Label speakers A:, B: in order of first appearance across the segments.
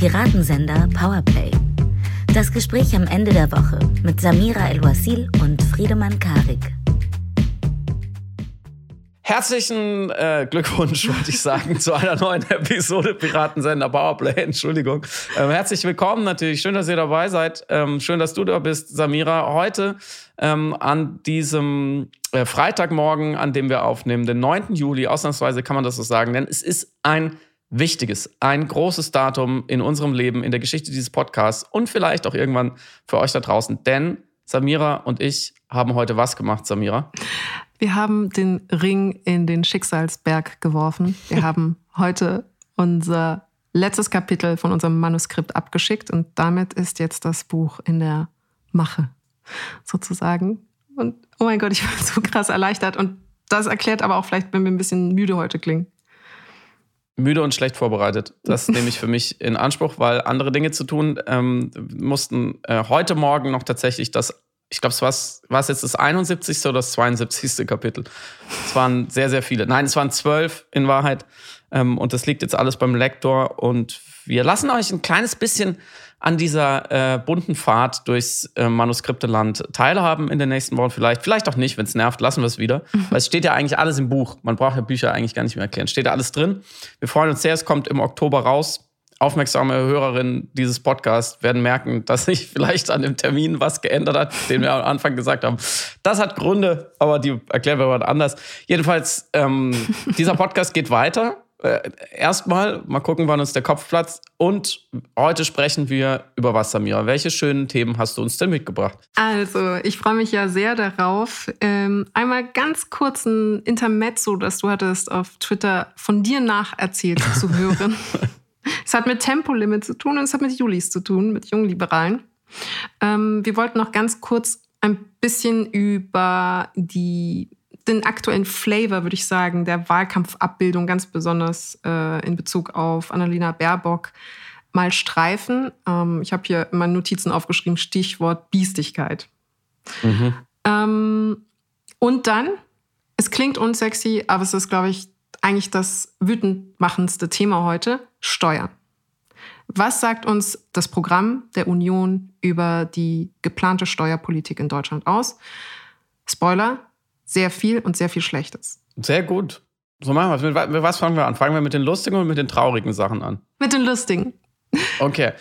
A: Piratensender Powerplay. Das Gespräch am Ende der Woche mit Samira El-Wasil und Friedemann Karik.
B: Herzlichen äh, Glückwunsch, wollte ich sagen, zu einer neuen Episode Piratensender Powerplay. Entschuldigung. Ähm, herzlich willkommen natürlich. Schön, dass ihr dabei seid. Ähm, schön, dass du da bist, Samira. Heute ähm, an diesem äh, Freitagmorgen, an dem wir aufnehmen, den 9. Juli, ausnahmsweise kann man das so sagen, denn es ist ein wichtiges, ein großes Datum in unserem Leben, in der Geschichte dieses Podcasts und vielleicht auch irgendwann für euch da draußen. Denn Samira und ich haben heute was gemacht, Samira?
C: Wir haben den Ring in den Schicksalsberg geworfen. Wir haben heute unser letztes Kapitel von unserem Manuskript abgeschickt und damit ist jetzt das Buch in der Mache, sozusagen. Und oh mein Gott, ich bin so krass erleichtert. Und das erklärt aber auch vielleicht, wenn wir ein bisschen müde heute klingen.
B: Müde und schlecht vorbereitet. Das nehme ich für mich in Anspruch, weil andere Dinge zu tun ähm, mussten äh, heute Morgen noch tatsächlich das ich glaube, es war, war es jetzt das 71. oder das 72. Kapitel. Es waren sehr, sehr viele. Nein, es waren zwölf in Wahrheit. Ähm, und das liegt jetzt alles beim Lektor. Und wir lassen euch ein kleines bisschen an dieser äh, bunten Fahrt durchs äh, Manuskripteland teilhaben in den nächsten Wochen. Vielleicht, vielleicht auch nicht, wenn es nervt, lassen wir es wieder. Mhm. Weil es steht ja eigentlich alles im Buch. Man braucht ja Bücher eigentlich gar nicht mehr erklären. Steht ja alles drin. Wir freuen uns sehr, es kommt im Oktober raus aufmerksame Hörerinnen dieses Podcasts werden merken, dass sich vielleicht an dem Termin was geändert hat, den wir am Anfang gesagt haben. Das hat Gründe, aber die erklären wir mal anders. Jedenfalls, ähm, dieser Podcast geht weiter. Äh, erstmal, mal gucken, wann uns der Kopf platzt. Und heute sprechen wir über was, Samira. Welche schönen Themen hast du uns denn mitgebracht?
C: Also, ich freue mich ja sehr darauf. Ähm, einmal ganz kurz ein Intermezzo, das du hattest auf Twitter von dir nacherzählt zu hören. Es hat mit Tempolimit zu tun und es hat mit Julis zu tun, mit Jungliberalen. Ähm, wir wollten noch ganz kurz ein bisschen über die, den aktuellen Flavor, würde ich sagen, der Wahlkampfabbildung, ganz besonders äh, in Bezug auf Annalena Baerbock, mal streifen. Ähm, ich habe hier in meinen Notizen aufgeschrieben, Stichwort Biestigkeit. Mhm. Ähm, und dann, es klingt unsexy, aber es ist, glaube ich, eigentlich das wütendmachendste Thema heute, Steuern. Was sagt uns das Programm der Union über die geplante Steuerpolitik in Deutschland aus? Spoiler, sehr viel und sehr viel Schlechtes.
B: Sehr gut. So machen wir es. Mit was fangen wir an? Fangen wir mit den lustigen und mit den traurigen Sachen an?
C: Mit den lustigen.
B: Okay.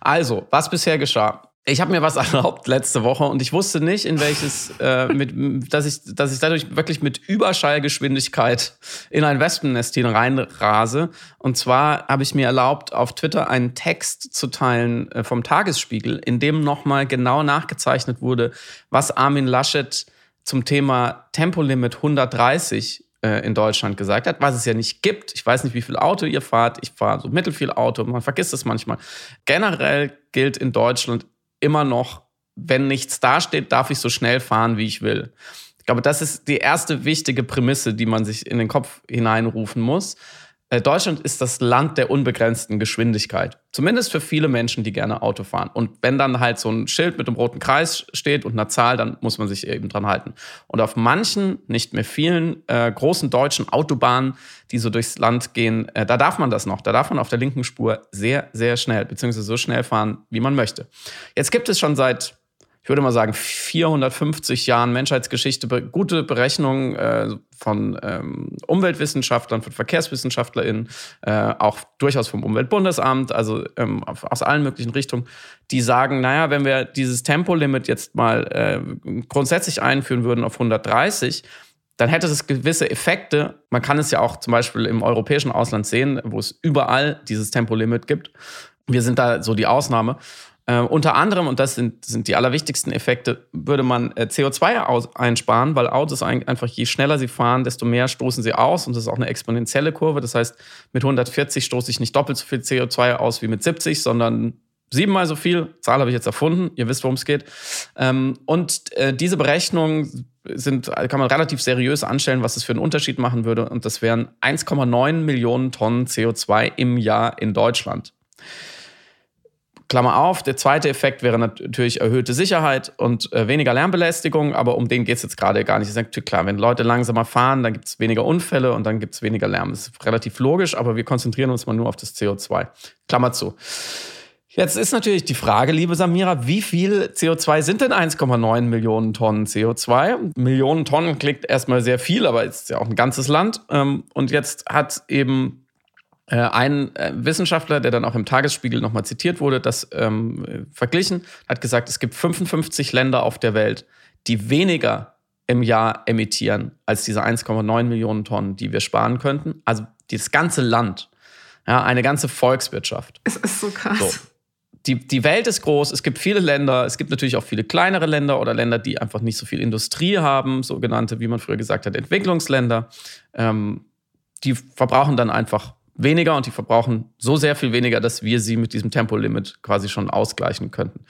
B: Also, was bisher geschah? Ich habe mir was erlaubt letzte Woche und ich wusste nicht, in welches, äh, mit, dass, ich, dass ich dadurch wirklich mit Überschallgeschwindigkeit in ein Wespennest hineinrase. Und zwar habe ich mir erlaubt, auf Twitter einen Text zu teilen äh, vom Tagesspiegel, in dem nochmal genau nachgezeichnet wurde, was Armin Laschet zum Thema Tempolimit 130 äh, in Deutschland gesagt hat, was es ja nicht gibt. Ich weiß nicht, wie viel Auto ihr fahrt. Ich fahre so mittelfiel Auto, man vergisst es manchmal. Generell gilt in Deutschland immer noch, wenn nichts dasteht, darf ich so schnell fahren, wie ich will. Ich glaube, das ist die erste wichtige Prämisse, die man sich in den Kopf hineinrufen muss. Äh, Deutschland ist das Land der unbegrenzten Geschwindigkeit. Zumindest für viele Menschen, die gerne Auto fahren. Und wenn dann halt so ein Schild mit einem roten Kreis steht und einer Zahl, dann muss man sich eben dran halten. Und auf manchen, nicht mehr vielen, äh, großen deutschen Autobahnen, die so durchs Land gehen, äh, da darf man das noch. Da darf man auf der linken Spur sehr, sehr schnell, beziehungsweise so schnell fahren, wie man möchte. Jetzt gibt es schon seit ich würde mal sagen, 450 Jahren Menschheitsgeschichte, gute Berechnungen äh, von ähm, Umweltwissenschaftlern, von VerkehrswissenschaftlerInnen, äh, auch durchaus vom Umweltbundesamt, also ähm, aus allen möglichen Richtungen, die sagen, naja, wenn wir dieses Tempolimit jetzt mal äh, grundsätzlich einführen würden auf 130, dann hätte es gewisse Effekte. Man kann es ja auch zum Beispiel im europäischen Ausland sehen, wo es überall dieses Tempolimit gibt. Wir sind da so die Ausnahme. Äh, unter anderem, und das sind, sind die allerwichtigsten Effekte, würde man äh, CO2 einsparen, weil Autos ein, einfach, je schneller sie fahren, desto mehr stoßen sie aus. Und das ist auch eine exponentielle Kurve. Das heißt, mit 140 stoße ich nicht doppelt so viel CO2 aus wie mit 70, sondern siebenmal so viel. Zahl habe ich jetzt erfunden. Ihr wisst, worum es geht. Ähm, und äh, diese Berechnungen sind, kann man relativ seriös anstellen, was es für einen Unterschied machen würde. Und das wären 1,9 Millionen Tonnen CO2 im Jahr in Deutschland Klammer auf, der zweite Effekt wäre natürlich erhöhte Sicherheit und äh, weniger Lärmbelästigung, aber um den geht es jetzt gerade gar nicht. Ist natürlich klar, wenn Leute langsamer fahren, dann gibt es weniger Unfälle und dann gibt es weniger Lärm. Das ist relativ logisch, aber wir konzentrieren uns mal nur auf das CO2. Klammer zu. Jetzt ist natürlich die Frage, liebe Samira, wie viel CO2 sind denn 1,9 Millionen Tonnen CO2? Millionen Tonnen klingt erstmal sehr viel, aber es ist ja auch ein ganzes Land. Ähm, und jetzt hat eben ein äh, Wissenschaftler, der dann auch im Tagesspiegel nochmal zitiert wurde, das ähm, verglichen, hat gesagt, es gibt 55 Länder auf der Welt, die weniger im Jahr emittieren als diese 1,9 Millionen Tonnen, die wir sparen könnten. Also das ganze Land, ja, eine ganze Volkswirtschaft.
C: Es ist so krass. So.
B: Die, die Welt ist groß, es gibt viele Länder, es gibt natürlich auch viele kleinere Länder oder Länder, die einfach nicht so viel Industrie haben, sogenannte, wie man früher gesagt hat, Entwicklungsländer. Ähm, die verbrauchen dann einfach weniger und die verbrauchen so sehr viel weniger, dass wir sie mit diesem Tempolimit quasi schon ausgleichen könnten.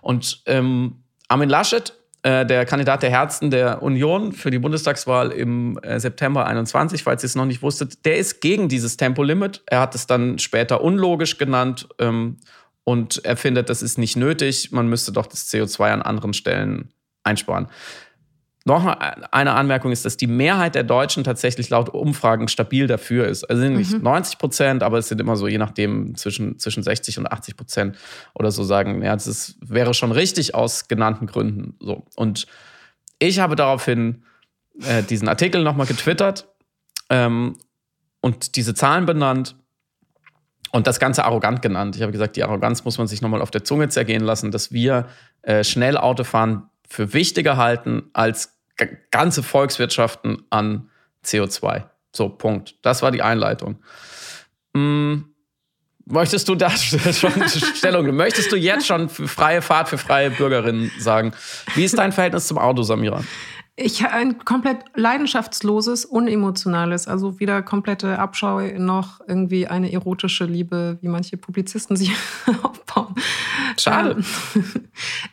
B: Und ähm, Armin Laschet, äh, der Kandidat der Herzen der Union für die Bundestagswahl im äh, September 21, falls ihr es noch nicht wusstet, der ist gegen dieses Tempolimit. Er hat es dann später unlogisch genannt ähm, und er findet, das ist nicht nötig. Man müsste doch das CO2 an anderen Stellen einsparen. Noch eine Anmerkung ist, dass die Mehrheit der Deutschen tatsächlich laut Umfragen stabil dafür ist. Also sind nicht mhm. 90 Prozent, aber es sind immer so, je nachdem, zwischen, zwischen 60 und 80 Prozent oder so sagen, ja, das ist, wäre schon richtig aus genannten Gründen. So. Und ich habe daraufhin äh, diesen Artikel nochmal getwittert ähm, und diese Zahlen benannt und das Ganze arrogant genannt. Ich habe gesagt, die Arroganz muss man sich nochmal auf der Zunge zergehen lassen, dass wir äh, schnell Auto fahren für wichtiger halten als ganze Volkswirtschaften an CO2. So, Punkt. Das war die Einleitung. Hm, möchtest du da schon Stellung Möchtest du jetzt schon freie Fahrt für freie Bürgerinnen sagen? Wie ist dein Verhältnis zum Auto, Samira?
C: Ich ein komplett leidenschaftsloses, unemotionales, also weder komplette Abschau noch irgendwie eine erotische Liebe, wie manche Publizisten sie aufbauen.
B: Schade. Ähm,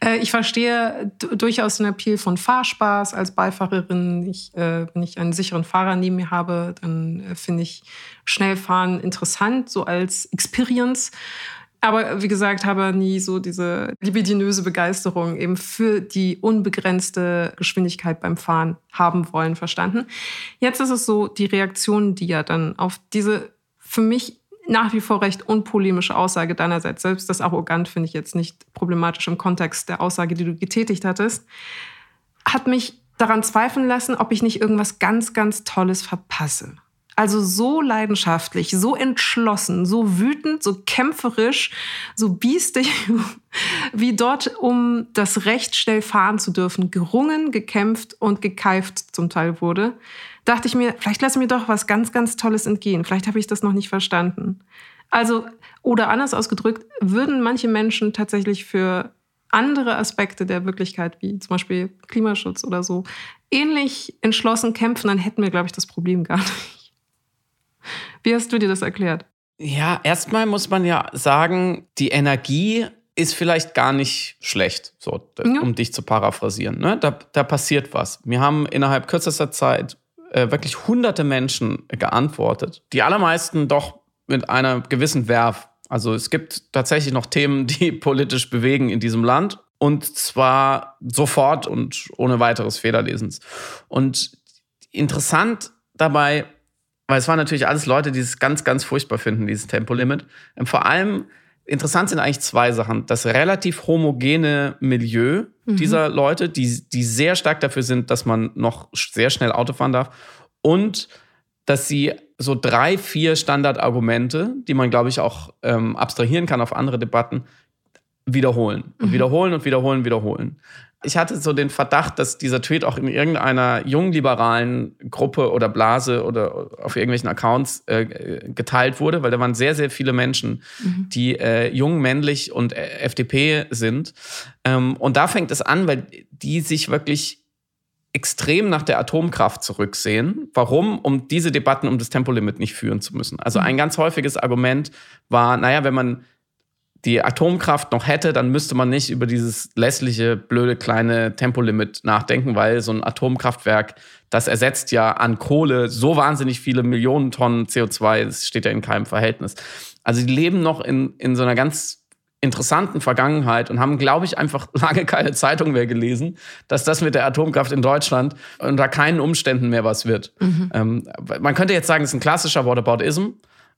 C: äh, ich verstehe durchaus den Appeal von Fahrspaß als Beifahrerin. Ich, äh, wenn ich einen sicheren Fahrer neben mir habe, dann äh, finde ich Schnellfahren interessant, so als Experience. Aber wie gesagt, habe nie so diese libidinöse Begeisterung eben für die unbegrenzte Geschwindigkeit beim Fahren haben wollen verstanden. Jetzt ist es so, die Reaktionen, die ja dann auf diese für mich nach wie vor recht unpolemische Aussage deinerseits, selbst das arrogant finde ich jetzt nicht problematisch im Kontext der Aussage, die du getätigt hattest, hat mich daran zweifeln lassen, ob ich nicht irgendwas ganz, ganz Tolles verpasse. Also so leidenschaftlich, so entschlossen, so wütend, so kämpferisch, so biestig, wie dort, um das Recht schnell fahren zu dürfen, gerungen, gekämpft und gekeift zum Teil wurde, dachte ich mir, vielleicht lasse mir doch was ganz, ganz Tolles entgehen. Vielleicht habe ich das noch nicht verstanden. Also, oder anders ausgedrückt, würden manche Menschen tatsächlich für andere Aspekte der Wirklichkeit, wie zum Beispiel Klimaschutz oder so, ähnlich entschlossen kämpfen, dann hätten wir, glaube ich, das Problem gar nicht. Wie hast du dir das erklärt?
B: Ja, erstmal muss man ja sagen, die Energie ist vielleicht gar nicht schlecht, so, ja. um dich zu paraphrasieren. Ne? Da, da passiert was. Wir haben innerhalb kürzester Zeit äh, wirklich hunderte Menschen geantwortet. Die allermeisten doch mit einer gewissen Werf. Also es gibt tatsächlich noch Themen, die politisch bewegen in diesem Land. Und zwar sofort und ohne weiteres Federlesens. Und interessant dabei weil es waren natürlich alles Leute, die es ganz, ganz furchtbar finden, dieses Tempolimit. Ähm, vor allem interessant sind eigentlich zwei Sachen. Das relativ homogene Milieu mhm. dieser Leute, die, die sehr stark dafür sind, dass man noch sehr schnell Auto fahren darf. Und dass sie so drei, vier Standardargumente, die man, glaube ich, auch ähm, abstrahieren kann auf andere Debatten, wiederholen. Und mhm. wiederholen und wiederholen, wiederholen ich hatte so den Verdacht, dass dieser Tweet auch in irgendeiner jungliberalen Gruppe oder Blase oder auf irgendwelchen Accounts äh, geteilt wurde, weil da waren sehr, sehr viele Menschen, mhm. die äh, jung, männlich und äh, FDP sind. Ähm, und da fängt es an, weil die sich wirklich extrem nach der Atomkraft zurücksehen. Warum? Um diese Debatten um das Tempolimit nicht führen zu müssen. Also mhm. ein ganz häufiges Argument war, naja, wenn man die Atomkraft noch hätte, dann müsste man nicht über dieses lässliche, blöde kleine Tempolimit nachdenken, weil so ein Atomkraftwerk, das ersetzt ja an Kohle so wahnsinnig viele Millionen Tonnen CO2, das steht ja in keinem Verhältnis. Also die leben noch in, in so einer ganz interessanten Vergangenheit und haben, glaube ich, einfach lange keine Zeitung mehr gelesen, dass das mit der Atomkraft in Deutschland unter keinen Umständen mehr was wird. Mhm. Ähm, man könnte jetzt sagen, es ist ein klassischer Whataboutism.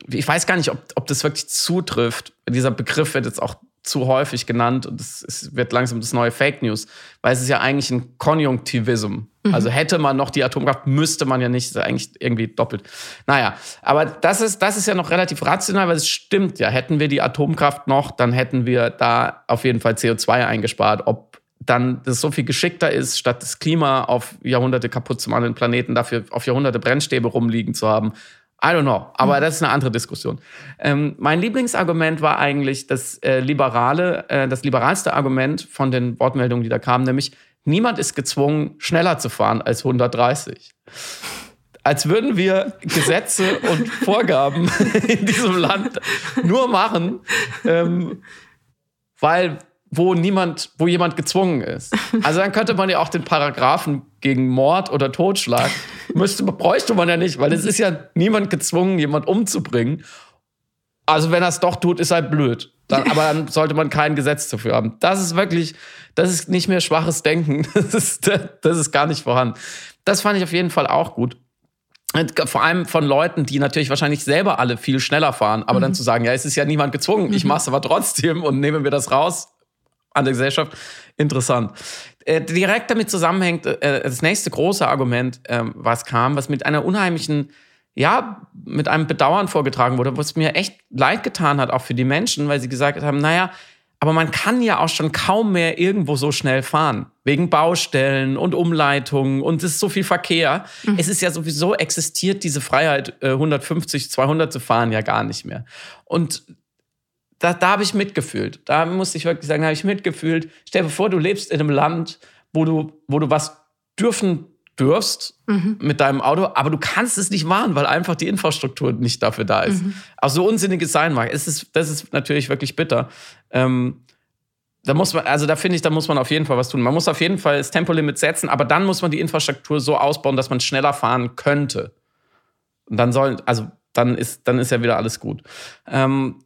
B: Ich weiß gar nicht, ob, ob das wirklich zutrifft. Dieser Begriff wird jetzt auch zu häufig genannt und es wird langsam das neue Fake News, weil es ist ja eigentlich ein Konjunktivism. Mhm. Also hätte man noch die Atomkraft, müsste man ja nicht, ist eigentlich irgendwie doppelt. Naja, aber das ist, das ist ja noch relativ rational, weil es stimmt ja. Hätten wir die Atomkraft noch, dann hätten wir da auf jeden Fall CO2 eingespart. Ob dann das so viel geschickter ist, statt das Klima auf Jahrhunderte kaputt zu machen, den Planeten dafür auf Jahrhunderte Brennstäbe rumliegen zu haben, I don't know, aber mhm. das ist eine andere Diskussion. Ähm, mein Lieblingsargument war eigentlich das äh, liberale, äh, das liberalste Argument von den Wortmeldungen, die da kamen, nämlich niemand ist gezwungen, schneller zu fahren als 130. Als würden wir Gesetze und Vorgaben in diesem Land nur machen, ähm, weil wo niemand, wo jemand gezwungen ist. Also dann könnte man ja auch den Paragraphen gegen Mord oder Totschlag müsste, bräuchte man ja nicht, weil es ist ja niemand gezwungen, jemand umzubringen. Also wenn er es doch tut, ist halt blöd. Dann, aber dann sollte man kein Gesetz dafür haben. Das ist wirklich, das ist nicht mehr schwaches Denken. Das ist, das ist gar nicht vorhanden. Das fand ich auf jeden Fall auch gut. Vor allem von Leuten, die natürlich wahrscheinlich selber alle viel schneller fahren, aber mhm. dann zu sagen, ja, es ist ja niemand gezwungen, ich mhm. mache es aber trotzdem und nehme mir das raus, an der Gesellschaft. Interessant. Äh, direkt damit zusammenhängt äh, das nächste große Argument, äh, was kam, was mit einer unheimlichen, ja, mit einem Bedauern vorgetragen wurde, was mir echt leid getan hat, auch für die Menschen, weil sie gesagt haben, naja, aber man kann ja auch schon kaum mehr irgendwo so schnell fahren. Wegen Baustellen und Umleitungen und es ist so viel Verkehr. Mhm. Es ist ja sowieso existiert diese Freiheit, 150, äh, 200 zu fahren ja gar nicht mehr. Und da, da habe ich mitgefühlt. Da muss ich wirklich sagen, habe ich mitgefühlt. Stell dir vor, du lebst in einem Land, wo du, wo du was dürfen dürfst mhm. mit deinem Auto, aber du kannst es nicht machen, weil einfach die Infrastruktur nicht dafür da ist. Mhm. Auch so unsinnig es sein mag. Es ist, das ist natürlich wirklich bitter. Ähm, da muss man, also da finde ich, da muss man auf jeden Fall was tun. Man muss auf jeden Fall das Tempolimit setzen, aber dann muss man die Infrastruktur so ausbauen, dass man schneller fahren könnte. Und dann soll, also dann ist, dann ist ja wieder alles gut. Ähm,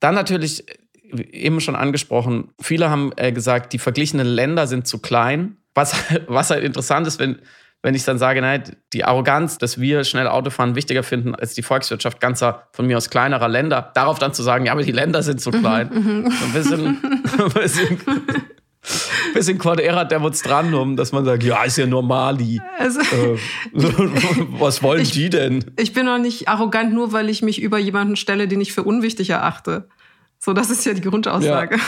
B: dann natürlich, eben schon angesprochen, viele haben äh, gesagt, die verglichenen Länder sind zu klein. Was, was halt interessant ist, wenn, wenn ich dann sage, nein, die Arroganz, dass wir schnell Autofahren wichtiger finden als die Volkswirtschaft ganzer, von mir aus kleinerer Länder, darauf dann zu sagen, ja, aber die Länder sind zu klein. Mhm, mhm. ein bisschen, ein bisschen, bisschen Quadera Demonstrandum, dass man sagt, ja, ist ja nur Mali. Also, äh, was wollen
C: ich,
B: die denn?
C: Ich bin doch nicht arrogant, nur weil ich mich über jemanden stelle, den ich für unwichtig erachte. So, das ist ja die Grundaussage. Ja.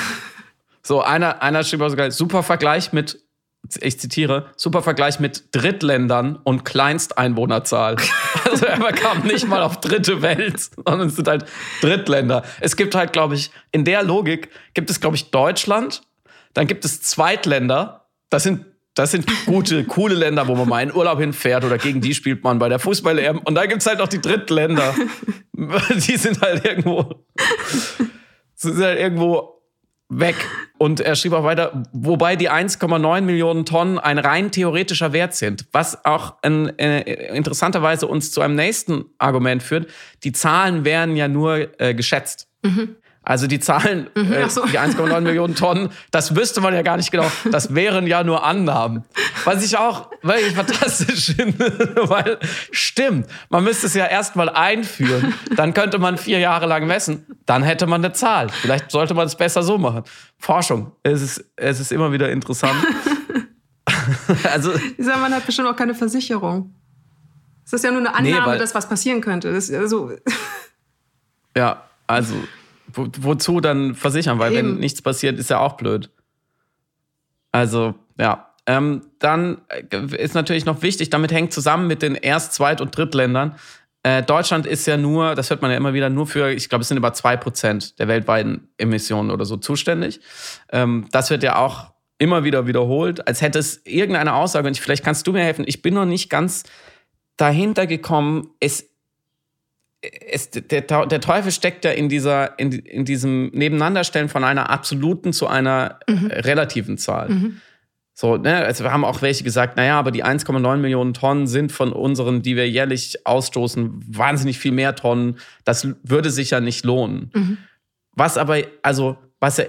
B: So, einer, einer schrieb auch sogar, super Vergleich mit, ich zitiere, super Vergleich mit Drittländern und Kleinsteinwohnerzahl. Also er kam nicht mal auf dritte Welt, sondern es sind halt Drittländer. Es gibt halt, glaube ich, in der Logik gibt es, glaube ich, Deutschland, dann gibt es Zweitländer, das sind das sind gute, coole Länder, wo man mal in Urlaub hinfährt oder gegen die spielt man bei der Fußball-EM. Und dann gibt es halt noch die Drittländer. Die sind halt irgendwo, sind halt irgendwo weg. Und er schrieb auch weiter, wobei die 1,9 Millionen Tonnen ein rein theoretischer Wert sind. Was auch in, äh, interessanterweise uns zu einem nächsten Argument führt. Die Zahlen werden ja nur äh, geschätzt. Mhm. Also die Zahlen, mhm, äh, so. die 1,9 Millionen Tonnen, das wüsste man ja gar nicht genau. Das wären ja nur Annahmen. Was ich auch wirklich fantastisch finde, weil stimmt, man müsste es ja erstmal einführen, dann könnte man vier Jahre lang messen, dann hätte man eine Zahl. Vielleicht sollte man es besser so machen. Forschung, es ist, es ist immer wieder interessant.
C: also, ich sag, man hat bestimmt auch keine Versicherung. Es ist ja nur eine Annahme, nee, dass was passieren könnte. Das, also
B: ja, also wo, wozu dann versichern? Weil Eben. wenn nichts passiert, ist ja auch blöd. Also, ja. Ähm, dann ist natürlich noch wichtig, damit hängt zusammen mit den Erst-, Zweit- und Drittländern. Äh, Deutschland ist ja nur, das hört man ja immer wieder, nur für, ich glaube, es sind über zwei Prozent der weltweiten Emissionen oder so zuständig. Ähm, das wird ja auch immer wieder wiederholt, als hätte es irgendeine Aussage, und vielleicht kannst du mir helfen, ich bin noch nicht ganz dahinter gekommen, es es, der, der Teufel steckt ja in dieser, in, in diesem Nebeneinanderstellen von einer absoluten zu einer mhm. relativen Zahl. Mhm. So, ne, also wir haben auch welche gesagt, naja, aber die 1,9 Millionen Tonnen sind von unseren, die wir jährlich ausstoßen, wahnsinnig viel mehr Tonnen. Das würde sich ja nicht lohnen. Mhm. Was aber, also was ja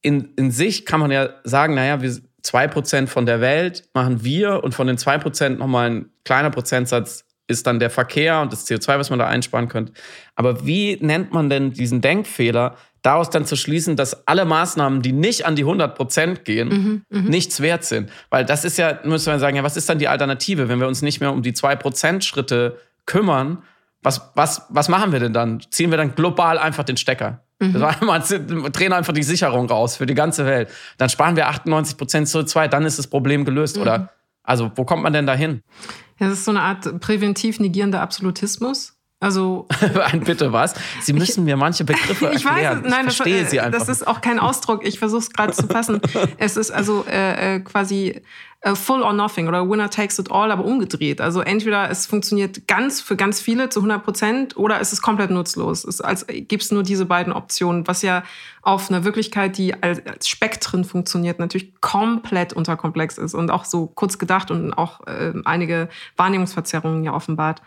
B: in, in sich kann man ja sagen, naja, wir, zwei Prozent von der Welt machen wir und von den zwei Prozent nochmal ein kleiner Prozentsatz ist dann der Verkehr und das CO2, was man da einsparen könnte. Aber wie nennt man denn diesen Denkfehler, daraus dann zu schließen, dass alle Maßnahmen, die nicht an die 100 Prozent gehen, mhm, mhm, nichts wert sind? Weil das ist ja, müssen wir sagen, ja, was ist dann die Alternative, wenn wir uns nicht mehr um die zwei Prozent Schritte kümmern? Was, was, was machen wir denn dann? Ziehen wir dann global einfach den Stecker? Mhm. Das war einmal, drehen einfach die Sicherung raus für die ganze Welt. Dann sparen wir 98 Prozent CO2, dann ist das Problem gelöst, mhm. oder? Also, wo kommt man denn da hin?
C: Das ist so eine Art präventiv negierender Absolutismus. Also
B: ein bitte was? Sie müssen ich, mir manche Begriffe erklären. Ich weiß,
C: nein, ich verstehe das, sie einfach. Das ist auch kein Ausdruck. Ich versuche es gerade zu fassen. es ist also äh, äh quasi äh, full or nothing oder winner takes it all, aber umgedreht. Also entweder es funktioniert ganz für ganz viele zu 100 Prozent oder es ist komplett nutzlos. Es als gibt es nur diese beiden Optionen, was ja auf einer Wirklichkeit, die als, als Spektren funktioniert, natürlich komplett unterkomplex ist und auch so kurz gedacht und auch äh, einige Wahrnehmungsverzerrungen ja offenbart.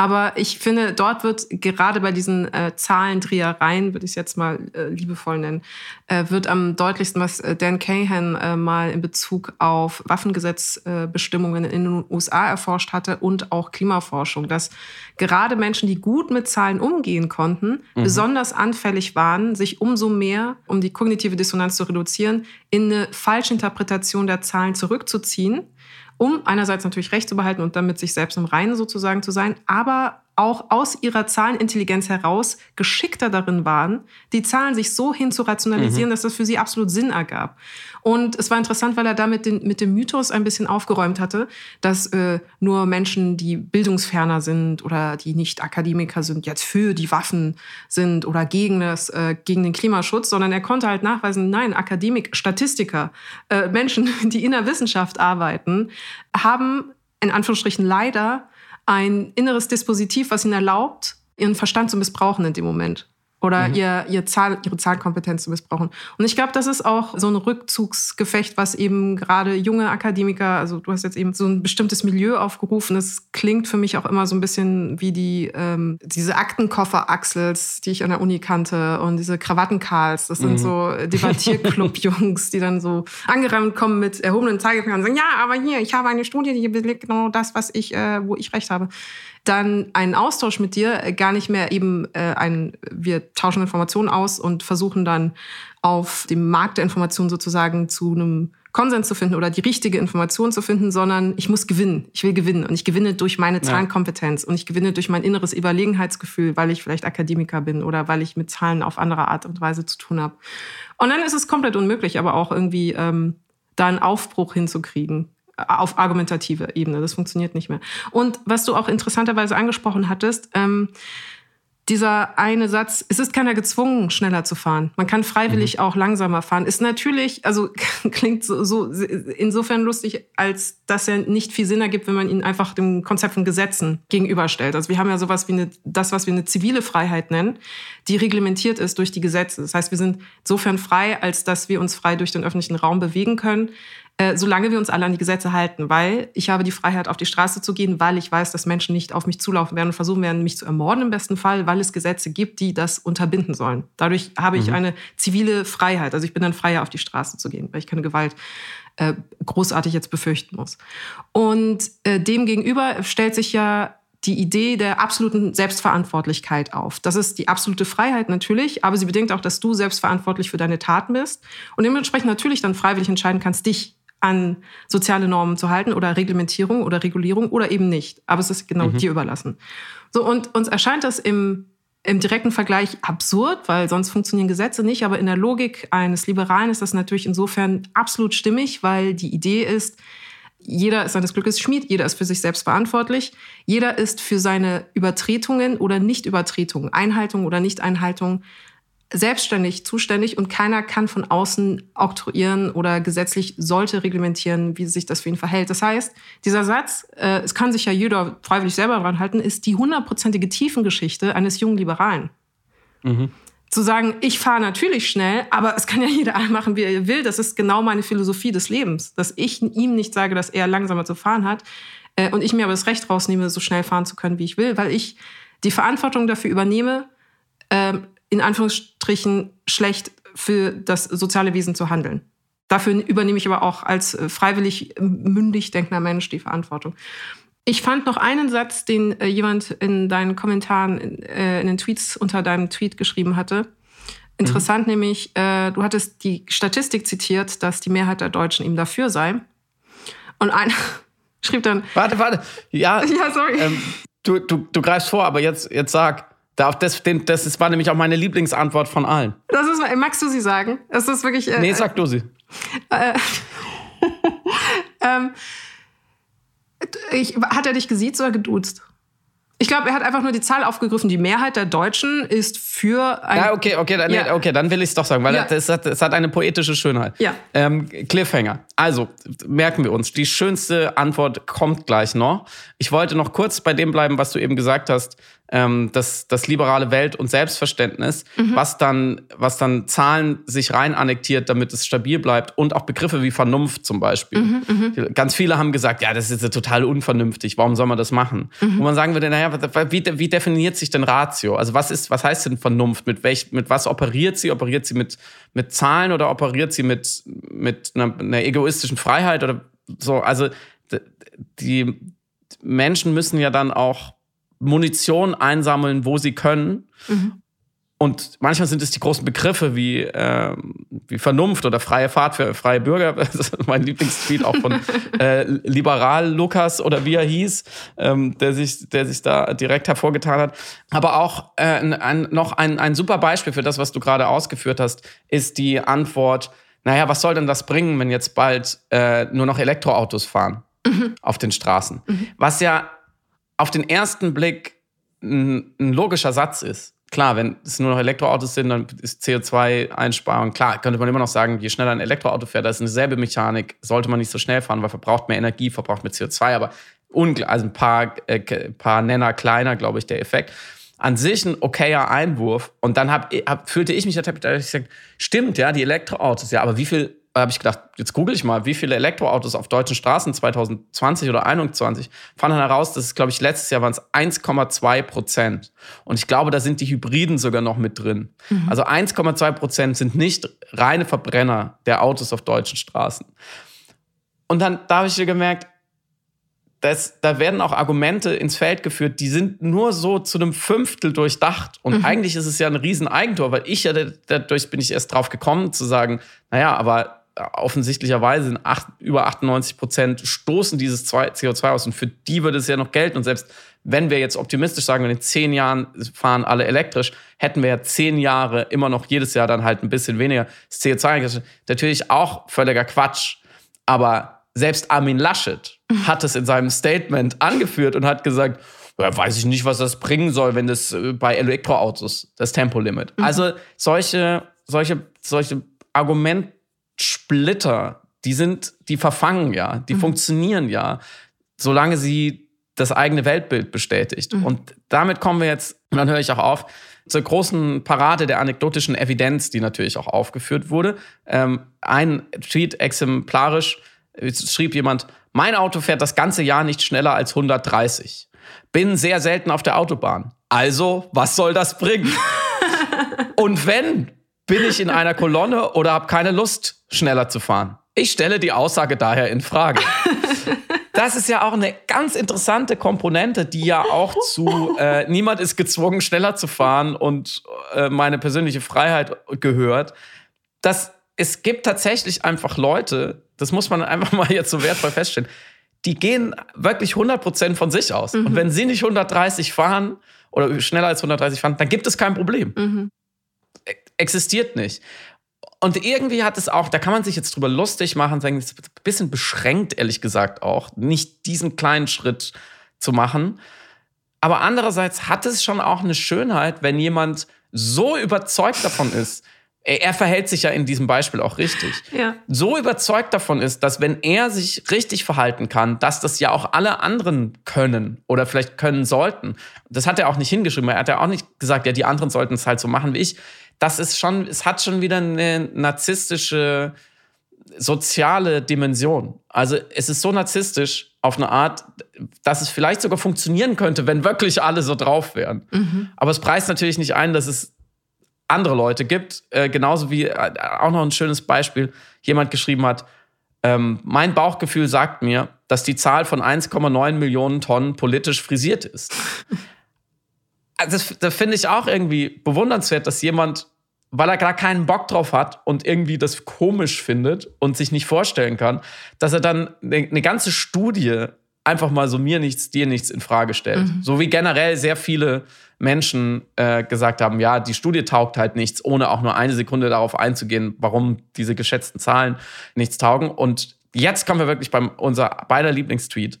C: Aber ich finde, dort wird gerade bei diesen äh, Zahlendrehereien, würde ich es jetzt mal äh, liebevoll nennen, äh, wird am deutlichsten, was äh, Dan Cahan äh, mal in Bezug auf Waffengesetzbestimmungen in den USA erforscht hatte und auch Klimaforschung, dass gerade Menschen, die gut mit Zahlen umgehen konnten, mhm. besonders anfällig waren, sich umso mehr, um die kognitive Dissonanz zu reduzieren, in eine falsche Interpretation der Zahlen zurückzuziehen um einerseits natürlich Recht zu behalten und damit sich selbst im Reinen sozusagen zu sein, aber auch aus ihrer Zahlenintelligenz heraus geschickter darin waren, die Zahlen sich so hin zu rationalisieren, mhm. dass das für sie absolut Sinn ergab. Und es war interessant, weil er damit den, mit dem Mythos ein bisschen aufgeräumt hatte, dass äh, nur Menschen, die bildungsferner sind oder die nicht Akademiker sind, jetzt für die Waffen sind oder gegen, das, äh, gegen den Klimaschutz, sondern er konnte halt nachweisen, nein, Akademik, Statistiker, äh, Menschen, die in der Wissenschaft arbeiten, haben in Anführungsstrichen leider ein inneres Dispositiv, was ihnen erlaubt, ihren Verstand zu missbrauchen in dem Moment oder mhm. ihr, ihr Zahl, ihre Zahlkompetenz zu missbrauchen. Und ich glaube, das ist auch so ein Rückzugsgefecht, was eben gerade junge Akademiker, also du hast jetzt eben so ein bestimmtes Milieu aufgerufen. Das klingt für mich auch immer so ein bisschen wie die ähm, diese Aktenkoffer-Axels, die ich an der Uni kannte und diese Krawattenkarls. Das sind mhm. so Debattierclub-Jungs, die dann so angerannt kommen mit erhobenen Zeigefingern und sagen, ja, aber hier, ich habe eine Studie, die belegt genau das, was ich, äh, wo ich recht habe dann einen Austausch mit dir, äh, gar nicht mehr eben äh, ein, wir tauschen Informationen aus und versuchen dann auf dem Markt der Informationen sozusagen zu einem Konsens zu finden oder die richtige Information zu finden, sondern ich muss gewinnen. Ich will gewinnen und ich gewinne durch meine Zahlenkompetenz und ich gewinne durch mein inneres Überlegenheitsgefühl, weil ich vielleicht Akademiker bin oder weil ich mit Zahlen auf andere Art und Weise zu tun habe. Und dann ist es komplett unmöglich, aber auch irgendwie ähm, da einen Aufbruch hinzukriegen auf argumentative Ebene. Das funktioniert nicht mehr. Und was du auch interessanterweise angesprochen hattest, ähm, dieser eine Satz, es ist keiner gezwungen, schneller zu fahren. Man kann freiwillig mhm. auch langsamer fahren. Ist natürlich, also klingt so, so insofern lustig, als dass er nicht viel Sinn ergibt, wenn man ihn einfach dem Konzept von Gesetzen gegenüberstellt. Also wir haben ja sowas wie eine, das, was wir eine zivile Freiheit nennen, die reglementiert ist durch die Gesetze. Das heißt, wir sind insofern frei, als dass wir uns frei durch den öffentlichen Raum bewegen können. Äh, solange wir uns alle an die Gesetze halten, weil ich habe die Freiheit, auf die Straße zu gehen, weil ich weiß, dass Menschen nicht auf mich zulaufen werden und versuchen werden, mich zu ermorden im besten Fall, weil es Gesetze gibt, die das unterbinden sollen. Dadurch habe ich mhm. eine zivile Freiheit. Also ich bin dann freier, auf die Straße zu gehen, weil ich keine Gewalt äh, großartig jetzt befürchten muss. Und äh, dem gegenüber stellt sich ja die Idee der absoluten Selbstverantwortlichkeit auf. Das ist die absolute Freiheit natürlich, aber sie bedingt auch, dass du selbstverantwortlich für deine Taten bist und dementsprechend natürlich dann freiwillig entscheiden kannst, dich an soziale Normen zu halten oder Reglementierung oder Regulierung oder eben nicht. Aber es ist genau mhm. dir überlassen. So, und uns erscheint das im, im direkten Vergleich absurd, weil sonst funktionieren Gesetze nicht. Aber in der Logik eines Liberalen ist das natürlich insofern absolut stimmig, weil die Idee ist, jeder ist seines Glückes Schmied, jeder ist für sich selbst verantwortlich, jeder ist für seine Übertretungen oder Nichtübertretungen, Einhaltung oder Nichteinhaltung selbstständig zuständig und keiner kann von außen oktroyieren oder gesetzlich sollte reglementieren, wie sich das für ihn verhält. Das heißt, dieser Satz, äh, es kann sich ja jeder freiwillig selber dran halten, ist die hundertprozentige Tiefengeschichte eines jungen Liberalen. Mhm. Zu sagen, ich fahre natürlich schnell, aber es kann ja jeder machen, wie er will. Das ist genau meine Philosophie des Lebens. Dass ich ihm nicht sage, dass er langsamer zu fahren hat äh, und ich mir aber das Recht rausnehme, so schnell fahren zu können, wie ich will, weil ich die Verantwortung dafür übernehme, ähm, in Anführungsstrichen schlecht für das soziale Wesen zu handeln. Dafür übernehme ich aber auch als äh, freiwillig mündig denkender Mensch die Verantwortung. Ich fand noch einen Satz, den äh, jemand in deinen Kommentaren, äh, in den Tweets unter deinem Tweet geschrieben hatte. Interessant mhm. nämlich, du hattest die Statistik zitiert, dass die Mehrheit der Deutschen ihm dafür sei. Und einer schrieb dann.
B: Warte, warte. Ja, ja sorry. Ähm, du, du, du greifst vor, aber jetzt, jetzt sag. Das, das war nämlich auch meine Lieblingsantwort von allen.
C: Das ist, magst du sie sagen? Das ist wirklich.
B: Äh, nee, sag du sie. Äh,
C: ähm, ich, hat er dich gesiezt oder geduzt? Ich glaube, er hat einfach nur die Zahl aufgegriffen. Die Mehrheit der Deutschen ist für
B: ein. Ja, okay, okay, dann, ja. okay, dann will ich es doch sagen, weil ja. es, hat, es hat eine poetische Schönheit.
C: Ja.
B: Ähm, Cliffhanger. Also, merken wir uns, die schönste Antwort kommt gleich noch. Ich wollte noch kurz bei dem bleiben, was du eben gesagt hast ähm, das, das liberale Welt- und Selbstverständnis, mhm. was, dann, was dann Zahlen sich rein annektiert, damit es stabil bleibt und auch Begriffe wie Vernunft zum Beispiel. Mhm, mhm. Ganz viele haben gesagt, ja, das ist ja total unvernünftig, warum soll man das machen? Mhm. Und man sagen würde, naja, wie, wie definiert sich denn Ratio? Also was ist, was heißt denn Vernunft? Mit, welch, mit was operiert sie? Operiert sie mit, mit Zahlen oder operiert sie mit, mit einer, einer egoistischen Freiheit oder so? Also die Menschen müssen ja dann auch Munition einsammeln, wo sie können. Mhm. Und manchmal sind es die großen Begriffe wie, äh, wie Vernunft oder freie Fahrt für freie Bürger. Das ist mein Lieblingstweet auch von äh, Liberal Lukas oder wie er hieß, ähm, der, sich, der sich da direkt hervorgetan hat. Aber auch äh, ein, noch ein, ein super Beispiel für das, was du gerade ausgeführt hast, ist die Antwort, naja, was soll denn das bringen, wenn jetzt bald äh, nur noch Elektroautos fahren mhm. auf den Straßen? Mhm. Was ja auf den ersten Blick ein, ein logischer Satz ist. Klar, wenn es nur noch Elektroautos sind, dann ist CO2-Einsparung. Klar, könnte man immer noch sagen, je schneller ein Elektroauto fährt, da ist eine selbe Mechanik, sollte man nicht so schnell fahren, weil verbraucht mehr Energie, verbraucht mehr CO2, aber also ein paar, äh, paar Nenner kleiner, glaube ich, der Effekt. An sich ein okayer Einwurf. Und dann hab, hab, fühlte ich mich, da ich gesagt, stimmt, ja, die Elektroautos, ja, aber wie viel habe ich gedacht, jetzt google ich mal, wie viele Elektroautos auf deutschen Straßen 2020 oder 2021 fand dann heraus, dass es, glaube ich, letztes Jahr waren es 1,2 Prozent. Und ich glaube, da sind die Hybriden sogar noch mit drin. Mhm. Also 1,2 Prozent sind nicht reine Verbrenner der Autos auf deutschen Straßen. Und dann da habe ich gemerkt, das, da werden auch Argumente ins Feld geführt, die sind nur so zu einem Fünftel durchdacht. Und mhm. eigentlich ist es ja ein Rieseneigentor, weil ich ja dadurch bin ich erst drauf gekommen zu sagen, naja, aber offensichtlicherweise sind acht, über 98 Prozent stoßen dieses CO2 aus und für die würde es ja noch gelten. Und selbst wenn wir jetzt optimistisch sagen, in zehn Jahren fahren alle elektrisch, hätten wir ja zehn Jahre immer noch jedes Jahr dann halt ein bisschen weniger CO2. Natürlich auch völliger Quatsch. Aber selbst Armin Laschet hat es in seinem Statement angeführt und hat gesagt, ja, weiß ich nicht, was das bringen soll, wenn das äh, bei Elektroautos das Tempolimit. Mhm. Also solche, solche, solche Argumente Splitter, die sind, die verfangen ja, die mhm. funktionieren ja, solange sie das eigene Weltbild bestätigt. Mhm. Und damit kommen wir jetzt, und dann höre ich auch auf, zur großen Parade der anekdotischen Evidenz, die natürlich auch aufgeführt wurde. Ähm, ein Tweet exemplarisch schrieb jemand, mein Auto fährt das ganze Jahr nicht schneller als 130. Bin sehr selten auf der Autobahn. Also, was soll das bringen? Und wenn, bin ich in einer Kolonne oder habe keine Lust, schneller zu fahren. Ich stelle die Aussage daher in Frage. Das ist ja auch eine ganz interessante Komponente, die ja auch zu äh, niemand ist gezwungen, schneller zu fahren und äh, meine persönliche Freiheit gehört. Dass es gibt tatsächlich einfach Leute, das muss man einfach mal jetzt so wertvoll feststellen, die gehen wirklich 100% von sich aus. Mhm. Und wenn sie nicht 130 fahren oder schneller als 130 fahren, dann gibt es kein Problem. Mhm existiert nicht. Und irgendwie hat es auch, da kann man sich jetzt drüber lustig machen, sagen, ist ein bisschen beschränkt, ehrlich gesagt auch, nicht diesen kleinen Schritt zu machen. Aber andererseits hat es schon auch eine Schönheit, wenn jemand so überzeugt davon ist, er verhält sich ja in diesem Beispiel auch richtig,
C: ja.
B: so überzeugt davon ist, dass wenn er sich richtig verhalten kann, dass das ja auch alle anderen können oder vielleicht können sollten. Das hat er auch nicht hingeschrieben. Er hat ja auch nicht gesagt, ja, die anderen sollten es halt so machen wie ich das ist schon, es hat schon wieder eine narzisstische soziale Dimension. Also es ist so narzisstisch auf eine Art, dass es vielleicht sogar funktionieren könnte, wenn wirklich alle so drauf wären. Mhm. Aber es preist natürlich nicht ein, dass es andere Leute gibt. Äh, genauso wie äh, auch noch ein schönes Beispiel. Jemand geschrieben hat, ähm, mein Bauchgefühl sagt mir, dass die Zahl von 1,9 Millionen Tonnen politisch frisiert ist. Also das, das finde ich auch irgendwie bewundernswert, dass jemand, weil er gar keinen Bock drauf hat und irgendwie das komisch findet und sich nicht vorstellen kann, dass er dann eine, eine ganze Studie einfach mal so mir nichts, dir nichts in Frage stellt. Mhm. So wie generell sehr viele Menschen äh, gesagt haben, ja, die Studie taugt halt nichts, ohne auch nur eine Sekunde darauf einzugehen, warum diese geschätzten Zahlen nichts taugen. Und jetzt kommen wir wirklich beim unser beider Lieblingstweet.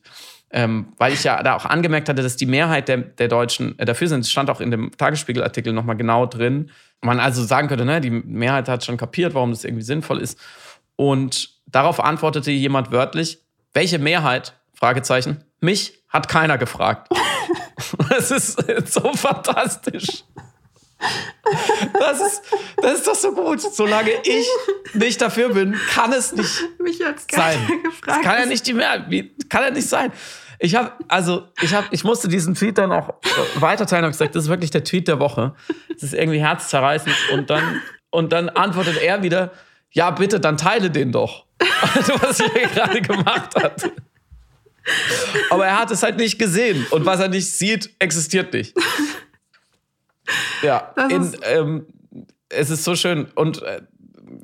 B: Ähm, weil ich ja da auch angemerkt hatte, dass die Mehrheit der, der Deutschen äh, dafür sind. Es stand auch in dem Tagesspiegel-Artikel nochmal genau drin. Man also sagen könnte, ne, die Mehrheit hat schon kapiert, warum das irgendwie sinnvoll ist. Und darauf antwortete jemand wörtlich, welche Mehrheit? Fragezeichen. Mich hat keiner gefragt. Das ist so fantastisch. Das ist, das ist doch so gut. Solange ich nicht dafür bin, kann es nicht
C: Mich hat's
B: sein.
C: gefragt.
B: Das kann ja nicht die mehr, wie, kann ja nicht sein. Ich habe, also, ich habe, ich musste diesen Tweet dann auch äh, weiterteilen und gesagt, das ist wirklich der Tweet der Woche. Das ist irgendwie herzzerreißend. Und dann, und dann antwortet er wieder, ja, bitte, dann teile den doch. Also, was er gerade gemacht hat. Aber er hat es halt nicht gesehen. Und was er nicht sieht, existiert nicht. Ja, in, ähm, es ist so schön. Und äh,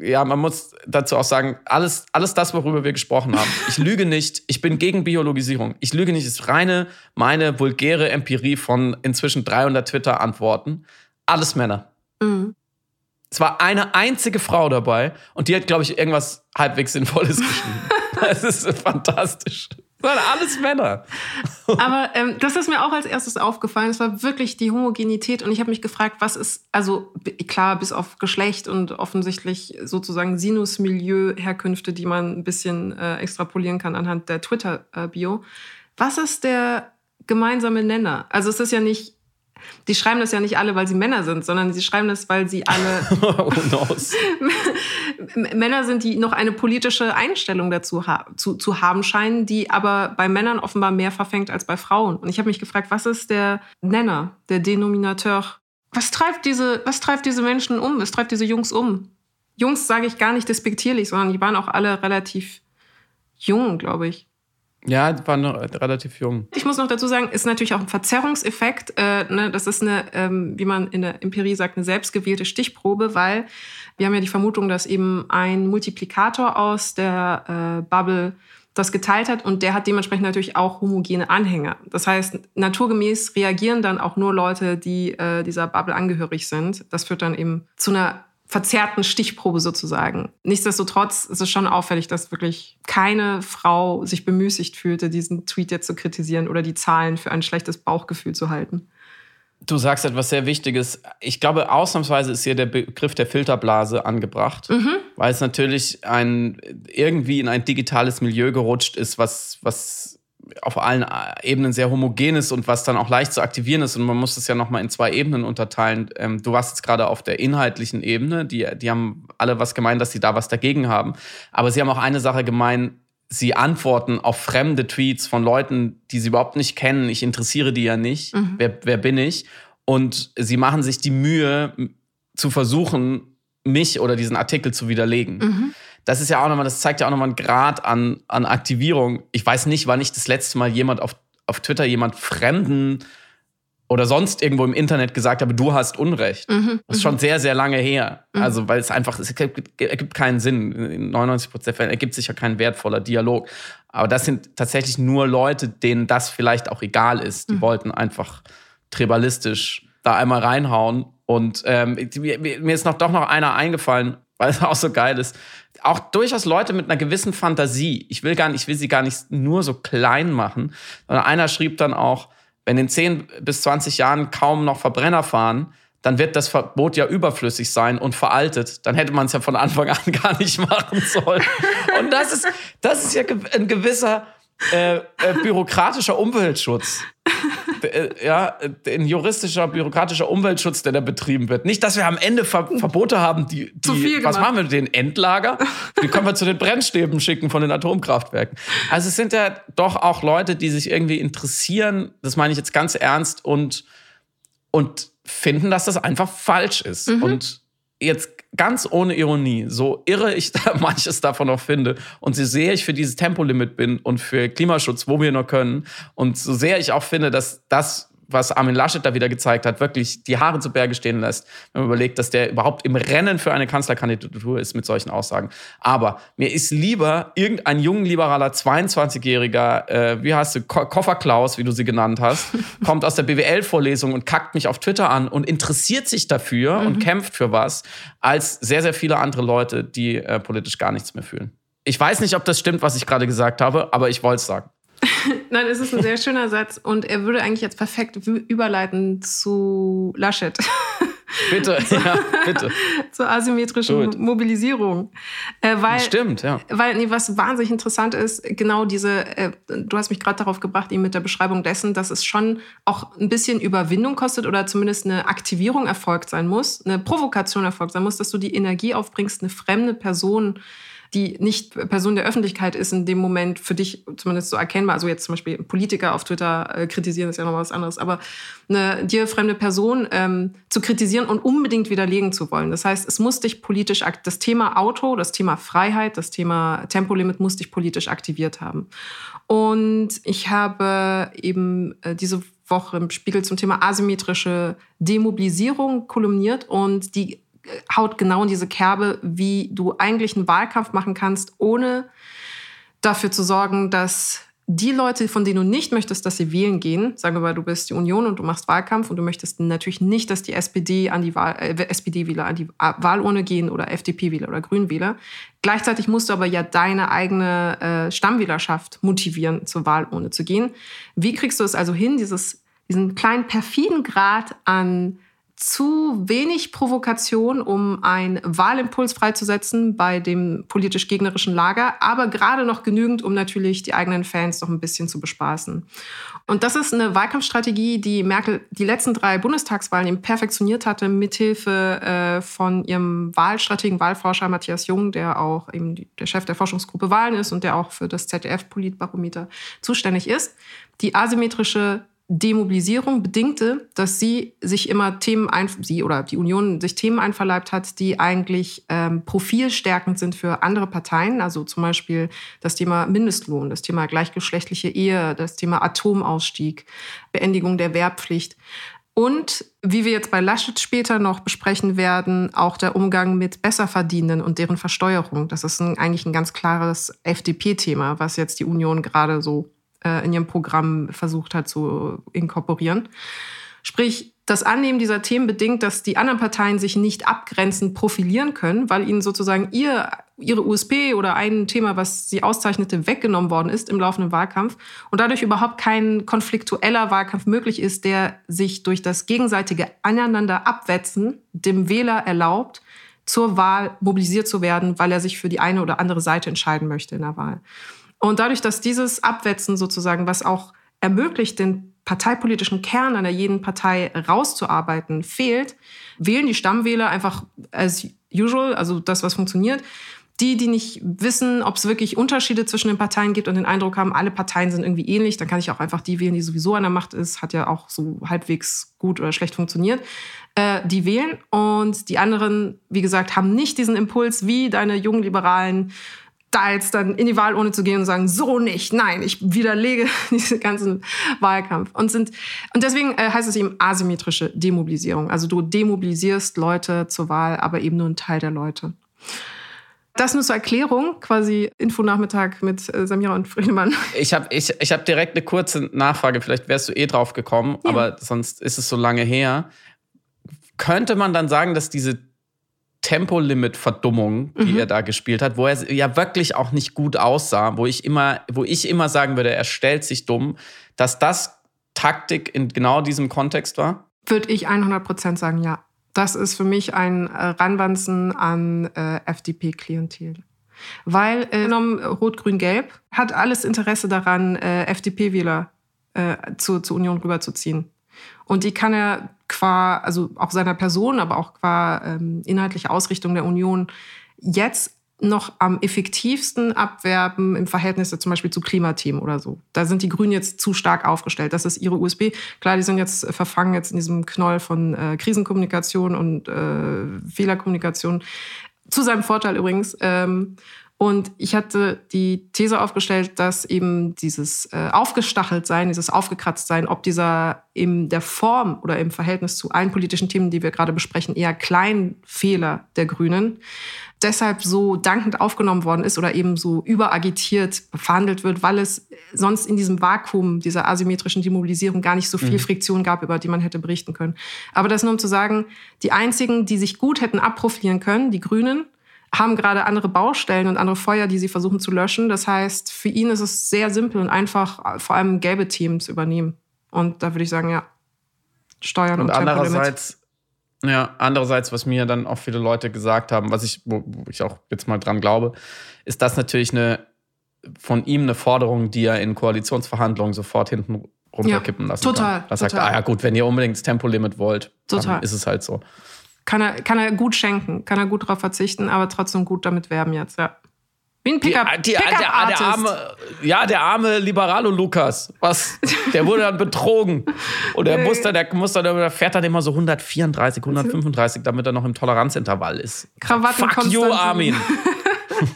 B: ja, man muss dazu auch sagen, alles, alles das, worüber wir gesprochen haben. Ich lüge nicht, ich bin gegen Biologisierung. Ich lüge nicht, es ist reine, meine vulgäre Empirie von inzwischen 300 Twitter-Antworten. Alles Männer. Mhm. Es war eine einzige Frau dabei und die hat, glaube ich, irgendwas halbwegs Sinnvolles geschrieben. Es ist fantastisch. Waren alles Männer.
C: Aber ähm, das ist mir auch als erstes aufgefallen. Es war wirklich die Homogenität. Und ich habe mich gefragt, was ist, also klar, bis auf Geschlecht und offensichtlich sozusagen Sinus-Milieu-Herkünfte, die man ein bisschen äh, extrapolieren kann anhand der Twitter-Bio. Was ist der gemeinsame Nenner? Also es ist ja nicht die schreiben das ja nicht alle, weil sie Männer sind, sondern sie schreiben das, weil sie alle Männer sind, die noch eine politische Einstellung dazu ha zu, zu haben scheinen, die aber bei Männern offenbar mehr verfängt als bei Frauen. Und ich habe mich gefragt, was ist der Nenner, der Denominateur? Was treibt diese, was treibt diese Menschen um? Was treibt diese Jungs um? Jungs sage ich gar nicht despektierlich, sondern die waren auch alle relativ jung, glaube ich.
B: Ja, waren noch relativ jung.
C: Ich muss noch dazu sagen, ist natürlich auch ein Verzerrungseffekt. Äh, ne, das ist eine, ähm, wie man in der Empirie sagt, eine selbstgewählte Stichprobe, weil wir haben ja die Vermutung, dass eben ein Multiplikator aus der äh, Bubble das geteilt hat und der hat dementsprechend natürlich auch homogene Anhänger. Das heißt, naturgemäß reagieren dann auch nur Leute, die äh, dieser Bubble angehörig sind. Das führt dann eben zu einer verzerrten Stichprobe sozusagen. Nichtsdestotrotz ist es schon auffällig, dass wirklich keine Frau sich bemüßigt fühlte, diesen Tweet jetzt zu kritisieren oder die Zahlen für ein schlechtes Bauchgefühl zu halten.
B: Du sagst etwas sehr Wichtiges. Ich glaube, ausnahmsweise ist hier der Begriff der Filterblase angebracht, mhm. weil es natürlich ein, irgendwie in ein digitales Milieu gerutscht ist, was, was auf allen Ebenen sehr homogen ist und was dann auch leicht zu aktivieren ist. Und man muss es ja nochmal in zwei Ebenen unterteilen. Ähm, du warst jetzt gerade auf der inhaltlichen Ebene. Die, die haben alle was gemeint, dass sie da was dagegen haben. Aber sie haben auch eine Sache gemein. Sie antworten auf fremde Tweets von Leuten, die sie überhaupt nicht kennen. Ich interessiere die ja nicht. Mhm. Wer, wer bin ich? Und sie machen sich die Mühe zu versuchen, mich oder diesen Artikel zu widerlegen. Mhm das ist ja auch nochmal, das zeigt ja auch nochmal einen Grad an, an Aktivierung. Ich weiß nicht, wann ich das letzte Mal jemand auf, auf Twitter jemand Fremden oder sonst irgendwo im Internet gesagt habe, du hast Unrecht. Mhm, das ist schon mhm. sehr, sehr lange her. Mhm. Also, weil es einfach, es ergibt keinen Sinn. In 99 Prozent der Fälle ergibt sich ja kein wertvoller Dialog. Aber das sind tatsächlich nur Leute, denen das vielleicht auch egal ist. Die mhm. wollten einfach tribalistisch da einmal reinhauen. Und ähm, mir, mir ist noch doch noch einer eingefallen, weil es auch so geil ist. Auch durchaus Leute mit einer gewissen Fantasie. Ich will gar nicht, ich will sie gar nicht nur so klein machen, sondern einer schrieb dann auch, wenn in 10 bis 20 Jahren kaum noch Verbrenner fahren, dann wird das Verbot ja überflüssig sein und veraltet. Dann hätte man es ja von Anfang an gar nicht machen sollen. Und das ist, das ist ja ein gewisser äh, äh, bürokratischer Umweltschutz. Äh, ja, ein juristischer, bürokratischer Umweltschutz, der da betrieben wird. Nicht, dass wir am Ende Ver Verbote haben, die, die was machen wir mit den Endlager? Die können wir zu den Brennstäben schicken von den Atomkraftwerken. Also es sind ja doch auch Leute, die sich irgendwie interessieren, das meine ich jetzt ganz ernst und und finden, dass das einfach falsch ist. Mhm. Und jetzt ganz ohne Ironie, so irre ich da manches davon noch finde und so sehr ich für dieses Tempolimit bin und für Klimaschutz, wo wir nur können und so sehr ich auch finde, dass das was Armin Laschet da wieder gezeigt hat, wirklich die Haare zu Berge stehen lässt, wenn man überlegt, dass der überhaupt im Rennen für eine Kanzlerkandidatur ist mit solchen Aussagen. Aber mir ist lieber irgendein jung liberaler 22-jähriger, äh, wie heißt du, Ko Kofferklaus, wie du sie genannt hast, kommt aus der BWL-Vorlesung und kackt mich auf Twitter an und interessiert sich dafür mhm. und kämpft für was, als sehr, sehr viele andere Leute, die äh, politisch gar nichts mehr fühlen. Ich weiß nicht, ob das stimmt, was ich gerade gesagt habe, aber ich wollte es sagen.
C: Nein, es ist ein sehr schöner Satz und er würde eigentlich jetzt perfekt überleiten zu Laschet.
B: Bitte, ja, bitte.
C: Zur asymmetrischen Gut. Mobilisierung.
B: Äh, weil, Stimmt, ja.
C: Weil, nee, was wahnsinnig interessant ist, genau diese, äh, du hast mich gerade darauf gebracht, eben mit der Beschreibung dessen, dass es schon auch ein bisschen Überwindung kostet oder zumindest eine Aktivierung erfolgt sein muss, eine Provokation erfolgt sein muss, dass du die Energie aufbringst, eine fremde Person die nicht Person der Öffentlichkeit ist, in dem Moment für dich zumindest so erkennbar. Also jetzt zum Beispiel Politiker auf Twitter äh, kritisieren, ist ja noch was anderes. Aber eine dir fremde Person ähm, zu kritisieren und unbedingt widerlegen zu wollen. Das heißt, es muss dich politisch, das Thema Auto, das Thema Freiheit, das Thema Tempolimit muss dich politisch aktiviert haben. Und ich habe eben äh, diese Woche im Spiegel zum Thema asymmetrische Demobilisierung kolumniert und die haut genau in diese Kerbe, wie du eigentlich einen Wahlkampf machen kannst, ohne dafür zu sorgen, dass die Leute, von denen du nicht möchtest, dass sie wählen gehen, sagen wir mal, du bist die Union und du machst Wahlkampf und du möchtest natürlich nicht, dass die SPD an die Wahl, äh, SPD-Wähler an die Wahlurne gehen oder FDP-Wähler oder Grünwähler. Gleichzeitig musst du aber ja deine eigene äh, Stammwählerschaft motivieren, zur Wahlurne zu gehen. Wie kriegst du es also hin, dieses, diesen kleinen perfiden Grad an zu wenig Provokation, um einen Wahlimpuls freizusetzen bei dem politisch gegnerischen Lager, aber gerade noch genügend, um natürlich die eigenen Fans noch ein bisschen zu bespaßen. Und das ist eine Wahlkampfstrategie, die Merkel die letzten drei Bundestagswahlen eben perfektioniert hatte, mithilfe äh, von ihrem Wahlstrategen, Wahlforscher Matthias Jung, der auch eben der Chef der Forschungsgruppe Wahlen ist und der auch für das ZDF-Politbarometer zuständig ist. Die asymmetrische Demobilisierung bedingte, dass sie sich immer Themen ein, sie oder die Union sich Themen einverleibt hat, die eigentlich ähm, profilstärkend sind für andere Parteien. Also zum Beispiel das Thema Mindestlohn, das Thema gleichgeschlechtliche Ehe, das Thema Atomausstieg, Beendigung der Wehrpflicht. Und wie wir jetzt bei Laschet später noch besprechen werden, auch der Umgang mit Besserverdienenden und deren Versteuerung. Das ist ein, eigentlich ein ganz klares FDP-Thema, was jetzt die Union gerade so äh, in ihrem Programm versucht hat zu inkorporieren. Sprich, das Annehmen dieser Themen bedingt, dass die anderen Parteien sich nicht abgrenzend profilieren können, weil ihnen sozusagen ihr, ihre USP oder ein Thema, was sie auszeichnete, weggenommen worden ist im laufenden Wahlkampf und dadurch überhaupt kein konfliktueller Wahlkampf möglich ist, der sich durch das gegenseitige Aneinander abwetzen dem Wähler erlaubt, zur Wahl mobilisiert zu werden, weil er sich für die eine oder andere Seite entscheiden möchte in der Wahl. Und dadurch, dass dieses Abwetzen sozusagen, was auch ermöglicht, den parteipolitischen Kern einer jeden Partei rauszuarbeiten, fehlt, wählen die Stammwähler einfach as usual, also das, was funktioniert. Die, die nicht wissen, ob es wirklich Unterschiede zwischen den Parteien gibt und den Eindruck haben, alle Parteien sind irgendwie ähnlich, dann kann ich auch einfach die wählen, die sowieso an der Macht ist, hat ja auch so halbwegs gut oder schlecht funktioniert. Äh, die wählen und die anderen, wie gesagt, haben nicht diesen Impuls wie deine jungen Liberalen, da jetzt dann in die Wahlurne zu gehen und sagen, so nicht, nein, ich widerlege diesen ganzen Wahlkampf. Und, sind, und deswegen äh, heißt es eben asymmetrische Demobilisierung. Also du demobilisierst Leute zur Wahl, aber eben nur ein Teil der Leute. Das nur zur Erklärung, quasi Infonachmittag mit äh, Samira und Friedemann.
B: Ich habe ich, ich hab direkt eine kurze Nachfrage, vielleicht wärst du eh drauf gekommen, ja. aber sonst ist es so lange her. Könnte man dann sagen, dass diese Tempolimit-Verdummung, die mhm. er da gespielt hat, wo er ja wirklich auch nicht gut aussah, wo ich immer, wo ich immer sagen würde, er stellt sich dumm, dass das Taktik in genau diesem Kontext war?
C: Würde ich 100% sagen, ja. Das ist für mich ein äh, Ranwanzen an äh, FDP-Klientel. Weil äh, genommen Rot-Grün-Gelb hat alles Interesse daran, äh, FDP-Wähler äh, zu, zur Union rüberzuziehen. Und die kann er qua, also auch seiner Person, aber auch qua ähm, inhaltlicher Ausrichtung der Union jetzt noch am effektivsten abwerben im Verhältnis zum Beispiel zu Klimateam oder so. Da sind die Grünen jetzt zu stark aufgestellt. Das ist ihre USB. Klar, die sind jetzt verfangen jetzt in diesem Knoll von äh, Krisenkommunikation und äh, Fehlerkommunikation. Zu seinem Vorteil übrigens. Ähm, und ich hatte die These aufgestellt, dass eben dieses äh, Aufgestacheltsein, dieses Aufgekratztsein, ob dieser in der Form oder im Verhältnis zu allen politischen Themen, die wir gerade besprechen, eher kleinen Fehler der Grünen, deshalb so dankend aufgenommen worden ist oder eben so überagitiert verhandelt wird, weil es sonst in diesem Vakuum dieser asymmetrischen Demobilisierung gar nicht so viel mhm. Friktion gab, über die man hätte berichten können. Aber das nur um zu sagen, die einzigen, die sich gut hätten abprofilieren können, die Grünen, haben gerade andere Baustellen und andere Feuer, die sie versuchen zu löschen. Das heißt, für ihn ist es sehr simpel und einfach, vor allem gelbe Teams übernehmen. Und da würde ich sagen, ja, Steuern und, und
B: andererseits, ja, andererseits, was mir dann auch viele Leute gesagt haben, was ich, wo, ich auch jetzt mal dran glaube, ist das natürlich eine von ihm eine Forderung, die er in Koalitionsverhandlungen sofort hinten runterkippen ja, lassen
C: total,
B: kann. Das
C: total.
B: sagt, ah ja gut, wenn ihr unbedingt das Tempolimit wollt, total. dann ist es halt so
C: kann er, kann er gut schenken, kann er gut darauf verzichten, aber trotzdem gut damit werben jetzt, ja.
B: Wie ein Pickup. Die, die, Pickup der, der, arme, ja, der arme Liberalo Lukas. Was? Der wurde dann betrogen. Und er muss dann, der, muss dann, der fährt dann immer so 134, 135, damit er noch im Toleranzintervall ist.
C: Krawatten
B: Fuck you, Armin.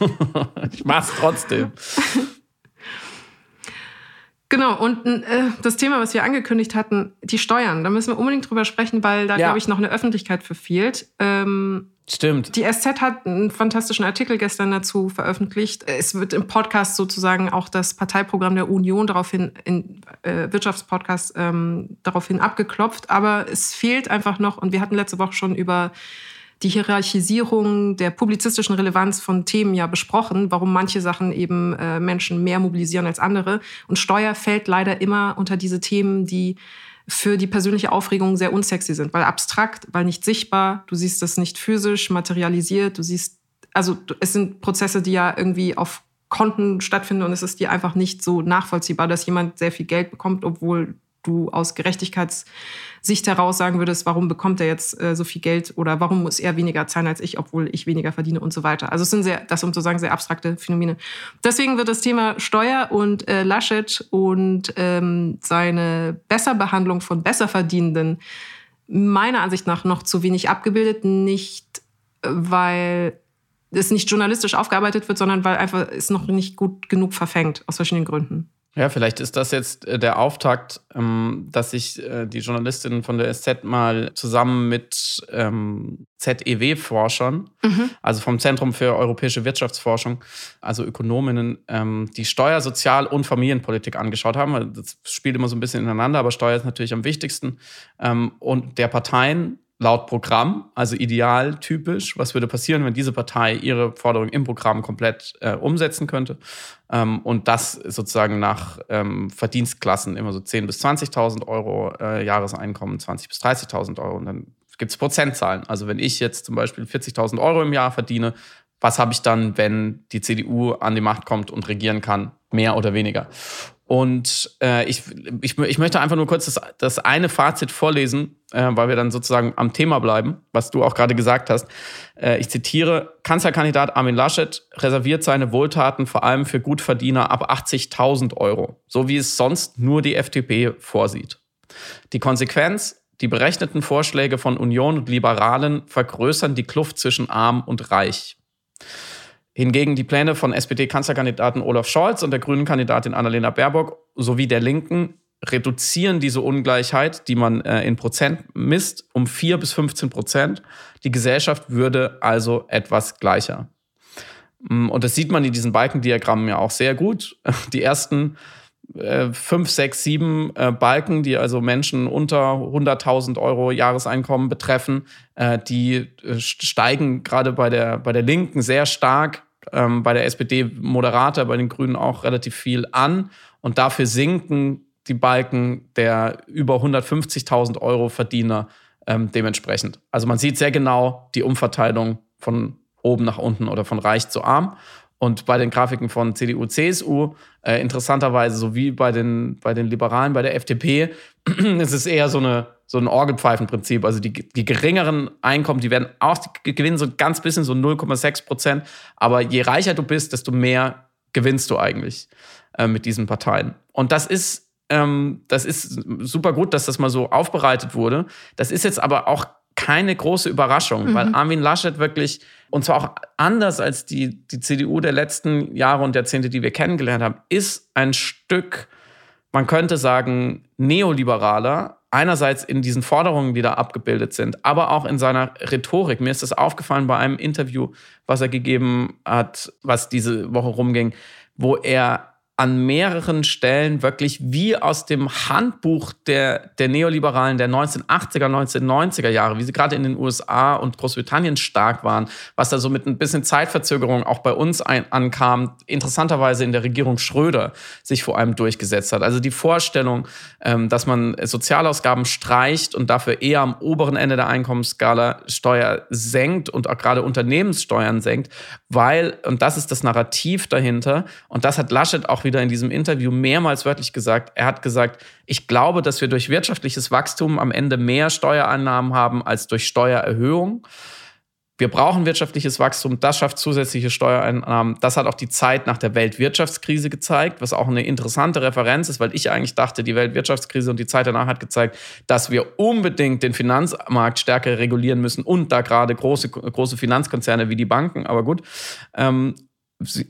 B: ich mach's trotzdem.
C: Genau, und äh, das Thema, was wir angekündigt hatten, die Steuern, da müssen wir unbedingt drüber sprechen, weil da, ja. glaube ich, noch eine Öffentlichkeit für fehlt. Ähm,
B: Stimmt.
C: Die SZ hat einen fantastischen Artikel gestern dazu veröffentlicht. Es wird im Podcast sozusagen auch das Parteiprogramm der Union daraufhin, in äh, Wirtschaftspodcast ähm, daraufhin abgeklopft. Aber es fehlt einfach noch, und wir hatten letzte Woche schon über die Hierarchisierung der publizistischen Relevanz von Themen ja besprochen, warum manche Sachen eben äh, Menschen mehr mobilisieren als andere. Und Steuer fällt leider immer unter diese Themen, die für die persönliche Aufregung sehr unsexy sind, weil abstrakt, weil nicht sichtbar, du siehst das nicht physisch materialisiert, du siehst, also es sind Prozesse, die ja irgendwie auf Konten stattfinden und es ist dir einfach nicht so nachvollziehbar, dass jemand sehr viel Geld bekommt, obwohl du aus Gerechtigkeitssicht heraus sagen würdest, warum bekommt er jetzt äh, so viel Geld oder warum muss er weniger zahlen als ich, obwohl ich weniger verdiene und so weiter. Also es sind sehr, das um zu sagen, sehr abstrakte Phänomene. Deswegen wird das Thema Steuer und äh, Laschet und ähm, seine Besserbehandlung von Besserverdienenden meiner Ansicht nach noch zu wenig abgebildet, nicht weil es nicht journalistisch aufgearbeitet wird, sondern weil einfach es noch nicht gut genug verfängt, aus verschiedenen Gründen.
B: Ja, vielleicht ist das jetzt äh, der Auftakt, ähm, dass sich äh, die Journalistin von der SZ mal zusammen mit ähm, ZEW-Forschern, mhm. also vom Zentrum für europäische Wirtschaftsforschung, also Ökonominnen, ähm, die Steuer-, Sozial- und Familienpolitik angeschaut haben. Das spielt immer so ein bisschen ineinander, aber Steuer ist natürlich am wichtigsten. Und der Parteien laut Programm, also idealtypisch. Was würde passieren, wenn diese Partei ihre Forderung im Programm komplett äh, umsetzen könnte? Ähm, und das sozusagen nach ähm, Verdienstklassen immer so 10.000 bis 20.000 Euro äh, Jahreseinkommen, 20.000 bis 30.000 Euro. Und dann gibt es Prozentzahlen. Also wenn ich jetzt zum Beispiel 40.000 Euro im Jahr verdiene, was habe ich dann, wenn die CDU an die Macht kommt und regieren kann? Mehr oder weniger. Und äh, ich, ich, ich möchte einfach nur kurz das, das eine Fazit vorlesen, äh, weil wir dann sozusagen am Thema bleiben, was du auch gerade gesagt hast. Äh, ich zitiere, Kanzlerkandidat Armin Laschet reserviert seine Wohltaten vor allem für Gutverdiener ab 80.000 Euro, so wie es sonst nur die FDP vorsieht. Die Konsequenz, die berechneten Vorschläge von Union und Liberalen vergrößern die Kluft zwischen arm und reich. Hingegen die Pläne von SPD-Kanzlerkandidaten Olaf Scholz und der grünen Kandidatin Annalena Baerbock sowie der Linken reduzieren diese Ungleichheit, die man äh, in Prozent misst, um 4 bis 15 Prozent. Die Gesellschaft würde also etwas gleicher. Mm, und das sieht man in diesen Balkendiagrammen ja auch sehr gut. Die ersten äh, fünf, sechs, sieben äh, Balken, die also Menschen unter 100.000 Euro Jahreseinkommen betreffen, äh, die äh, steigen gerade bei der, bei der Linken sehr stark, ähm, bei der SPD moderater, bei den Grünen auch relativ viel an. Und dafür sinken die Balken der über 150.000 Euro Verdiener ähm, dementsprechend. Also man sieht sehr genau die Umverteilung von oben nach unten oder von reich zu arm. Und bei den Grafiken von CDU, CSU, äh, interessanterweise, so wie bei den, bei den Liberalen, bei der FDP, ist es eher so eine, so ein Orgelpfeifenprinzip. Also die, die geringeren Einkommen, die werden auch, die gewinnen so ganz bisschen, so 0,6 Prozent. Aber je reicher du bist, desto mehr gewinnst du eigentlich äh, mit diesen Parteien. Und das ist, ähm, das ist super gut, dass das mal so aufbereitet wurde. Das ist jetzt aber auch keine große Überraschung, mhm. weil Armin Laschet wirklich, und zwar auch anders als die, die CDU der letzten Jahre und Jahrzehnte, die wir kennengelernt haben, ist ein Stück, man könnte sagen, neoliberaler, einerseits in diesen Forderungen, die da abgebildet sind, aber auch in seiner Rhetorik. Mir ist das aufgefallen bei einem Interview, was er gegeben hat, was diese Woche rumging, wo er an mehreren Stellen wirklich wie aus dem Handbuch der, der Neoliberalen der 1980er, 1990er Jahre, wie sie gerade in den USA und Großbritannien stark waren, was da so mit ein bisschen Zeitverzögerung auch bei uns ein, ankam, interessanterweise in der Regierung Schröder sich vor allem durchgesetzt hat. Also die Vorstellung, ähm, dass man Sozialausgaben streicht und dafür eher am oberen Ende der Einkommensskala Steuer senkt und auch gerade Unternehmenssteuern senkt, weil, und das ist das Narrativ dahinter, und das hat Laschet auch wieder wieder in diesem Interview mehrmals wörtlich gesagt. Er hat gesagt, ich glaube, dass wir durch wirtschaftliches Wachstum am Ende mehr Steuereinnahmen haben als durch Steuererhöhung. Wir brauchen wirtschaftliches Wachstum, das schafft zusätzliche Steuereinnahmen. Das hat auch die Zeit nach der Weltwirtschaftskrise gezeigt, was auch eine interessante Referenz ist, weil ich eigentlich dachte, die Weltwirtschaftskrise und die Zeit danach hat gezeigt, dass wir unbedingt den Finanzmarkt stärker regulieren müssen und da gerade große, große Finanzkonzerne wie die Banken, aber gut.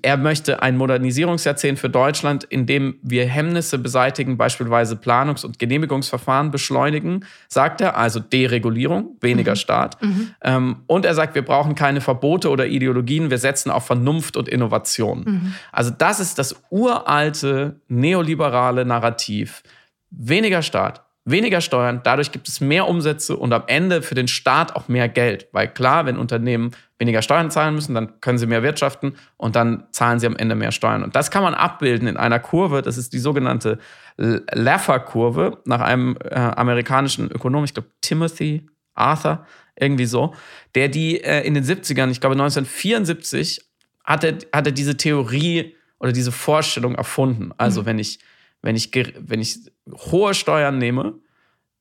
B: Er möchte ein Modernisierungsjahrzehnt für Deutschland, in dem wir Hemmnisse beseitigen, beispielsweise Planungs- und Genehmigungsverfahren beschleunigen, sagt er, also Deregulierung, weniger mhm. Staat. Mhm. Ähm, und er sagt, wir brauchen keine Verbote oder Ideologien, wir setzen auf Vernunft und Innovation. Mhm. Also das ist das uralte neoliberale Narrativ. Weniger Staat, weniger Steuern, dadurch gibt es mehr Umsätze und am Ende für den Staat auch mehr Geld. Weil klar, wenn Unternehmen weniger Steuern zahlen müssen, dann können sie mehr wirtschaften und dann zahlen sie am Ende mehr Steuern. Und das kann man abbilden in einer Kurve, das ist die sogenannte Laffer-Kurve, nach einem äh, amerikanischen Ökonom, ich glaube Timothy Arthur, irgendwie so, der die äh, in den 70ern, ich glaube 1974, hatte, hatte diese Theorie oder diese Vorstellung erfunden. Also mhm. wenn ich wenn ich, wenn ich hohe Steuern nehme,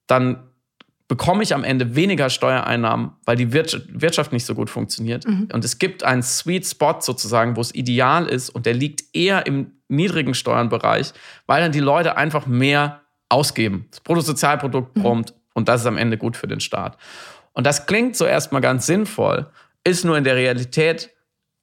B: dann bekomme ich am Ende weniger Steuereinnahmen, weil die Wirtschaft nicht so gut funktioniert. Mhm. Und es gibt einen Sweet Spot sozusagen, wo es ideal ist und der liegt eher im niedrigen Steuernbereich, weil dann die Leute einfach mehr ausgeben. Das Bruttosozialprodukt mhm. prompt und das ist am Ende gut für den Staat. Und das klingt so erstmal ganz sinnvoll, ist nur in der Realität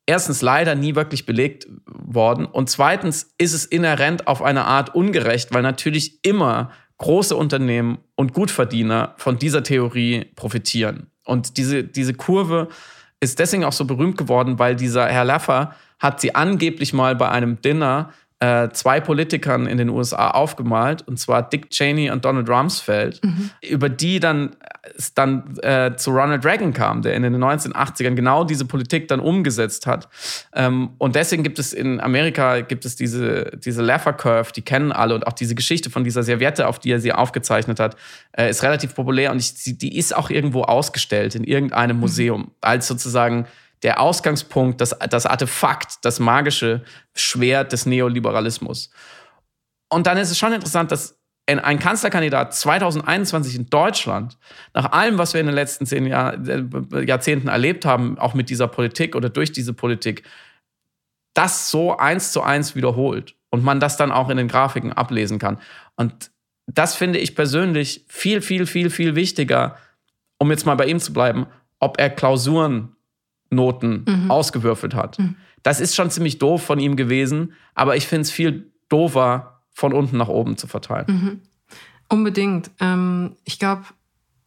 B: erstens leider nie wirklich belegt worden und zweitens ist es inhärent auf eine Art ungerecht, weil natürlich immer große Unternehmen und Gutverdiener von dieser Theorie profitieren. Und diese, diese Kurve ist deswegen auch so berühmt geworden, weil dieser Herr Laffer hat sie angeblich mal bei einem Dinner äh, zwei Politikern in den USA aufgemalt, und zwar Dick Cheney und Donald Rumsfeld, mhm. über die dann es dann äh, zu Ronald Reagan kam, der in den 1980ern genau diese Politik dann umgesetzt hat. Ähm, und deswegen gibt es in Amerika gibt es diese, diese Laffer Curve, die kennen alle und auch diese Geschichte von dieser Serviette, auf die er sie aufgezeichnet hat, äh, ist relativ populär und ich, die ist auch irgendwo ausgestellt in irgendeinem mhm. Museum als sozusagen der Ausgangspunkt, das, das Artefakt, das magische Schwert des Neoliberalismus. Und dann ist es schon interessant, dass ein Kanzlerkandidat 2021 in Deutschland, nach allem, was wir in den letzten zehn Jahr, äh, Jahrzehnten erlebt haben, auch mit dieser Politik oder durch diese Politik, das so eins zu eins wiederholt und man das dann auch in den Grafiken ablesen kann. Und das finde ich persönlich viel, viel, viel, viel wichtiger, um jetzt mal bei ihm zu bleiben, ob er Klausuren Noten mhm. ausgewürfelt hat. Mhm. Das ist schon ziemlich doof von ihm gewesen, aber ich finde es viel doofer, von unten nach oben zu verteilen.
C: Mhm. Unbedingt. Ähm, ich glaube,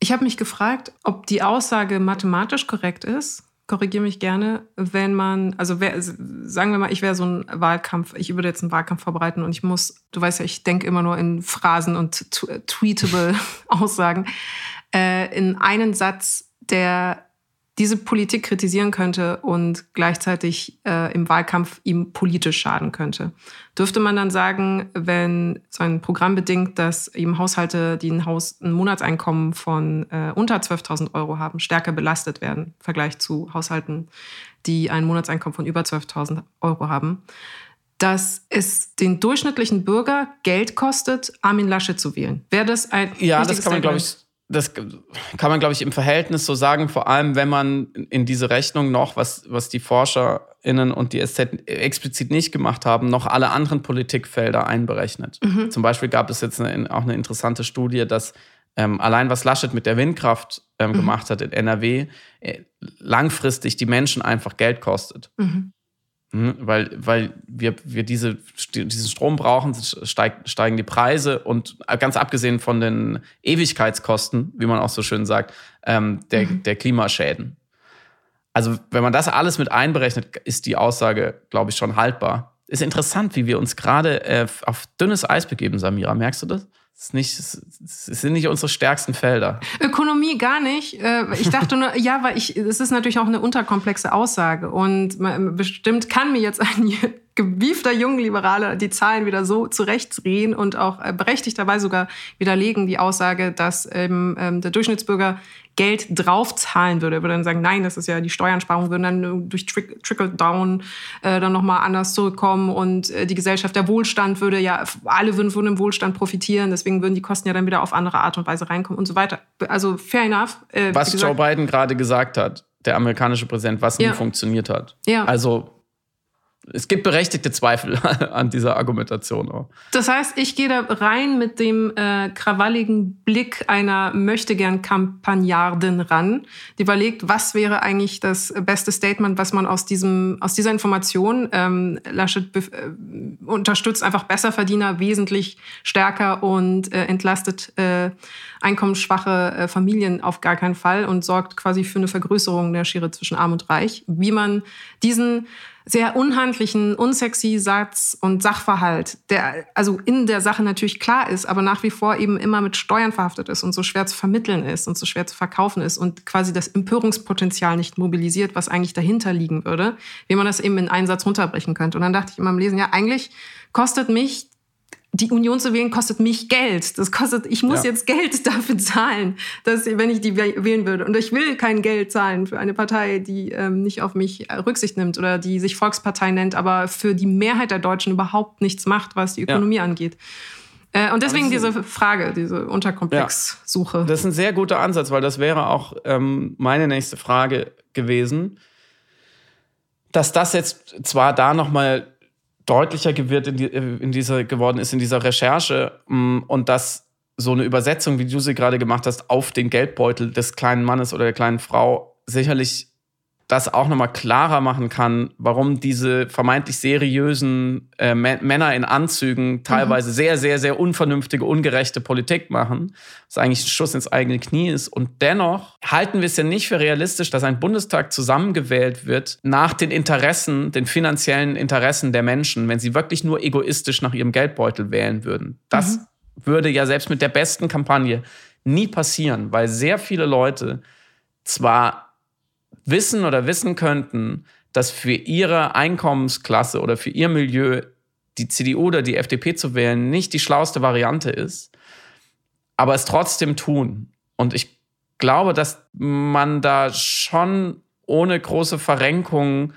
C: ich habe mich gefragt, ob die Aussage mathematisch korrekt ist. Korrigiere mich gerne, wenn man, also wär, sagen wir mal, ich wäre so ein Wahlkampf, ich würde jetzt einen Wahlkampf vorbereiten und ich muss, du weißt ja, ich denke immer nur in Phrasen und tweetable Aussagen, äh, in einen Satz, der diese Politik kritisieren könnte und gleichzeitig äh, im Wahlkampf ihm politisch schaden könnte. Dürfte man dann sagen, wenn sein Programm bedingt, dass eben Haushalte, die ein, Haus, ein Monatseinkommen von äh, unter 12.000 Euro haben, stärker belastet werden im Vergleich zu Haushalten, die ein Monatseinkommen von über 12.000 Euro haben, dass es den durchschnittlichen Bürger Geld kostet, Armin Laschet zu wählen. Wäre das ein
B: Ja, das kann man, glaube ich, das kann man, glaube ich, im Verhältnis so sagen, vor allem wenn man in diese Rechnung noch, was, was die ForscherInnen und die SZ explizit nicht gemacht haben, noch alle anderen Politikfelder einberechnet. Mhm. Zum Beispiel gab es jetzt eine, auch eine interessante Studie, dass ähm, allein was Laschet mit der Windkraft ähm, mhm. gemacht hat in NRW, äh, langfristig die Menschen einfach Geld kostet. Mhm. Mhm, weil, weil wir, wir diese, diesen Strom brauchen, steig, steigen die Preise und ganz abgesehen von den Ewigkeitskosten, wie man auch so schön sagt, ähm, der, mhm. der Klimaschäden. Also wenn man das alles mit einberechnet, ist die Aussage, glaube ich, schon haltbar. Ist interessant, wie wir uns gerade äh, auf dünnes Eis begeben, Samira. Merkst du das? Ist nicht, es sind nicht unsere stärksten Felder.
C: Ökonomie gar nicht. Äh, ich dachte nur, ja, weil ich, es ist natürlich auch eine unterkomplexe Aussage. Und bestimmt kann mir jetzt ein gewiefter Jungliberaler die Zahlen wieder so zurechtdrehen und auch äh, berechtigterweise sogar widerlegen die Aussage, dass ähm, der Durchschnittsbürger Geld draufzahlen würde. Er würde dann sagen, nein, das ist ja die Steuersparung, würden dann durch Trickle-Down äh, dann nochmal anders zurückkommen und äh, die Gesellschaft, der Wohlstand würde ja, alle würden von dem Wohlstand profitieren, deswegen würden die Kosten ja dann wieder auf andere Art und Weise reinkommen und so weiter. Also fair enough.
B: Äh, was gesagt, Joe Biden gerade gesagt hat, der amerikanische Präsident, was ja. nie funktioniert hat. Ja. Also es gibt berechtigte Zweifel an dieser Argumentation auch.
C: Das heißt, ich gehe da rein mit dem äh, krawalligen Blick einer Möchtegern-Kampagnardin ran, die überlegt, was wäre eigentlich das beste Statement, was man aus, diesem, aus dieser Information, ähm, Laschet äh, unterstützt einfach Besserverdiener wesentlich stärker und äh, entlastet äh, einkommensschwache äh, Familien auf gar keinen Fall und sorgt quasi für eine Vergrößerung der Schere zwischen Arm und Reich. Wie man diesen sehr unhandlichen, unsexy Satz und Sachverhalt, der also in der Sache natürlich klar ist, aber nach wie vor eben immer mit Steuern verhaftet ist und so schwer zu vermitteln ist und so schwer zu verkaufen ist und quasi das Empörungspotenzial nicht mobilisiert, was eigentlich dahinter liegen würde, wie man das eben in einen Satz runterbrechen könnte. Und dann dachte ich immer im Lesen, ja, eigentlich kostet mich die Union zu wählen kostet mich Geld. Das kostet, ich muss ja. jetzt Geld dafür zahlen, dass, wenn ich die wählen würde. Und ich will kein Geld zahlen für eine Partei, die ähm, nicht auf mich äh, Rücksicht nimmt oder die sich Volkspartei nennt, aber für die Mehrheit der Deutschen überhaupt nichts macht, was die Ökonomie ja. angeht. Äh, und deswegen diese Frage, diese Unterkomplexsuche.
B: Ja, das ist ein sehr guter Ansatz, weil das wäre auch ähm, meine nächste Frage gewesen. Dass das jetzt zwar da nochmal deutlicher wird in, die, in dieser, geworden ist in dieser Recherche mm, und dass so eine Übersetzung, wie du sie gerade gemacht hast, auf den Geldbeutel des kleinen Mannes oder der kleinen Frau sicherlich das auch nochmal klarer machen kann, warum diese vermeintlich seriösen äh, Männer in Anzügen teilweise mhm. sehr, sehr, sehr unvernünftige, ungerechte Politik machen, was eigentlich ein Schuss ins eigene Knie ist. Und dennoch halten wir es ja nicht für realistisch, dass ein Bundestag zusammengewählt wird nach den Interessen, den finanziellen Interessen der Menschen, wenn sie wirklich nur egoistisch nach ihrem Geldbeutel wählen würden. Das mhm. würde ja selbst mit der besten Kampagne nie passieren, weil sehr viele Leute zwar wissen oder wissen könnten, dass für ihre Einkommensklasse oder für ihr Milieu die CDU oder die FDP zu wählen nicht die schlauste Variante ist, aber es trotzdem tun. Und ich glaube, dass man da schon ohne große Verrenkung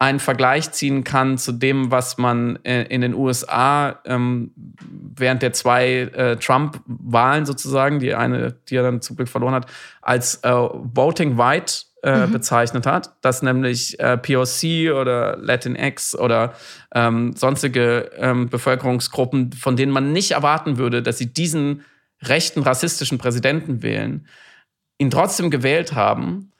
B: einen Vergleich ziehen kann zu dem, was man äh, in den USA ähm, während der zwei äh, Trump-Wahlen sozusagen, die eine, die er dann zum Glück verloren hat, als äh, Voting White äh, mhm. bezeichnet hat, dass nämlich äh, POC oder Latinx oder ähm, sonstige ähm, Bevölkerungsgruppen, von denen man nicht erwarten würde, dass sie diesen rechten rassistischen Präsidenten wählen, ihn trotzdem gewählt haben,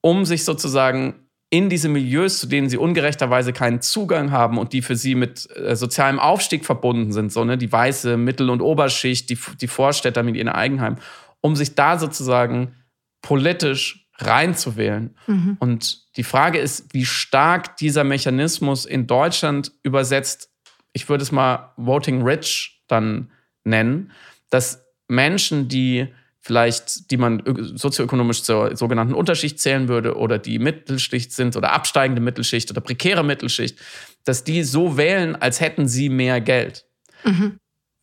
B: um sich sozusagen in diese Milieus, zu denen sie ungerechterweise keinen Zugang haben und die für sie mit äh, sozialem Aufstieg verbunden sind, so ne, die weiße Mittel- und Oberschicht, die, die Vorstädter mit ihren Eigenheim, um sich da sozusagen politisch reinzuwählen. Mhm. Und die Frage ist, wie stark dieser Mechanismus in Deutschland übersetzt, ich würde es mal Voting Rich dann nennen, dass Menschen, die vielleicht, die man sozioökonomisch zur sogenannten Unterschicht zählen würde oder die Mittelschicht sind oder absteigende Mittelschicht oder prekäre Mittelschicht, dass die so wählen, als hätten sie mehr Geld. Mhm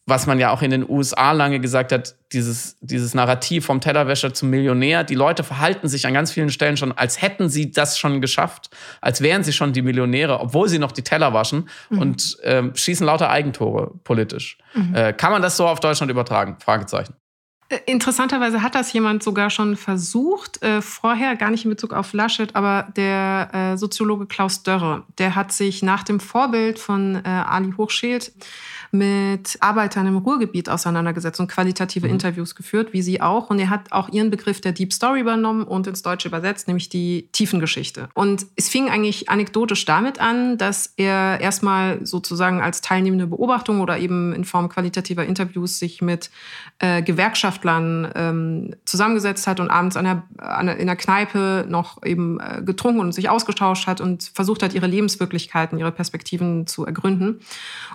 B: was man ja auch in den USA lange gesagt hat, dieses, dieses Narrativ vom Tellerwäscher zum Millionär. Die Leute verhalten sich an ganz vielen Stellen schon, als hätten sie das schon geschafft, als wären sie schon die Millionäre, obwohl sie noch die Teller waschen mhm. und äh, schießen lauter Eigentore politisch. Mhm. Äh, kann man das so auf Deutschland übertragen? Fragezeichen.
C: Äh, interessanterweise hat das jemand sogar schon versucht, äh, vorher, gar nicht in Bezug auf Laschet, aber der äh, Soziologe Klaus Dörre, der hat sich nach dem Vorbild von äh, Ali Hochschild mit Arbeitern im Ruhrgebiet auseinandergesetzt und qualitative mhm. Interviews geführt, wie sie auch. Und er hat auch ihren Begriff der Deep Story übernommen und ins Deutsche übersetzt, nämlich die Tiefengeschichte. Und es fing eigentlich anekdotisch damit an, dass er erstmal sozusagen als teilnehmende Beobachtung oder eben in Form qualitativer Interviews sich mit äh, Gewerkschaftlern ähm, zusammengesetzt hat und abends an der, an der, in der Kneipe noch eben äh, getrunken und sich ausgetauscht hat und versucht hat, ihre Lebenswirklichkeiten, ihre Perspektiven zu ergründen.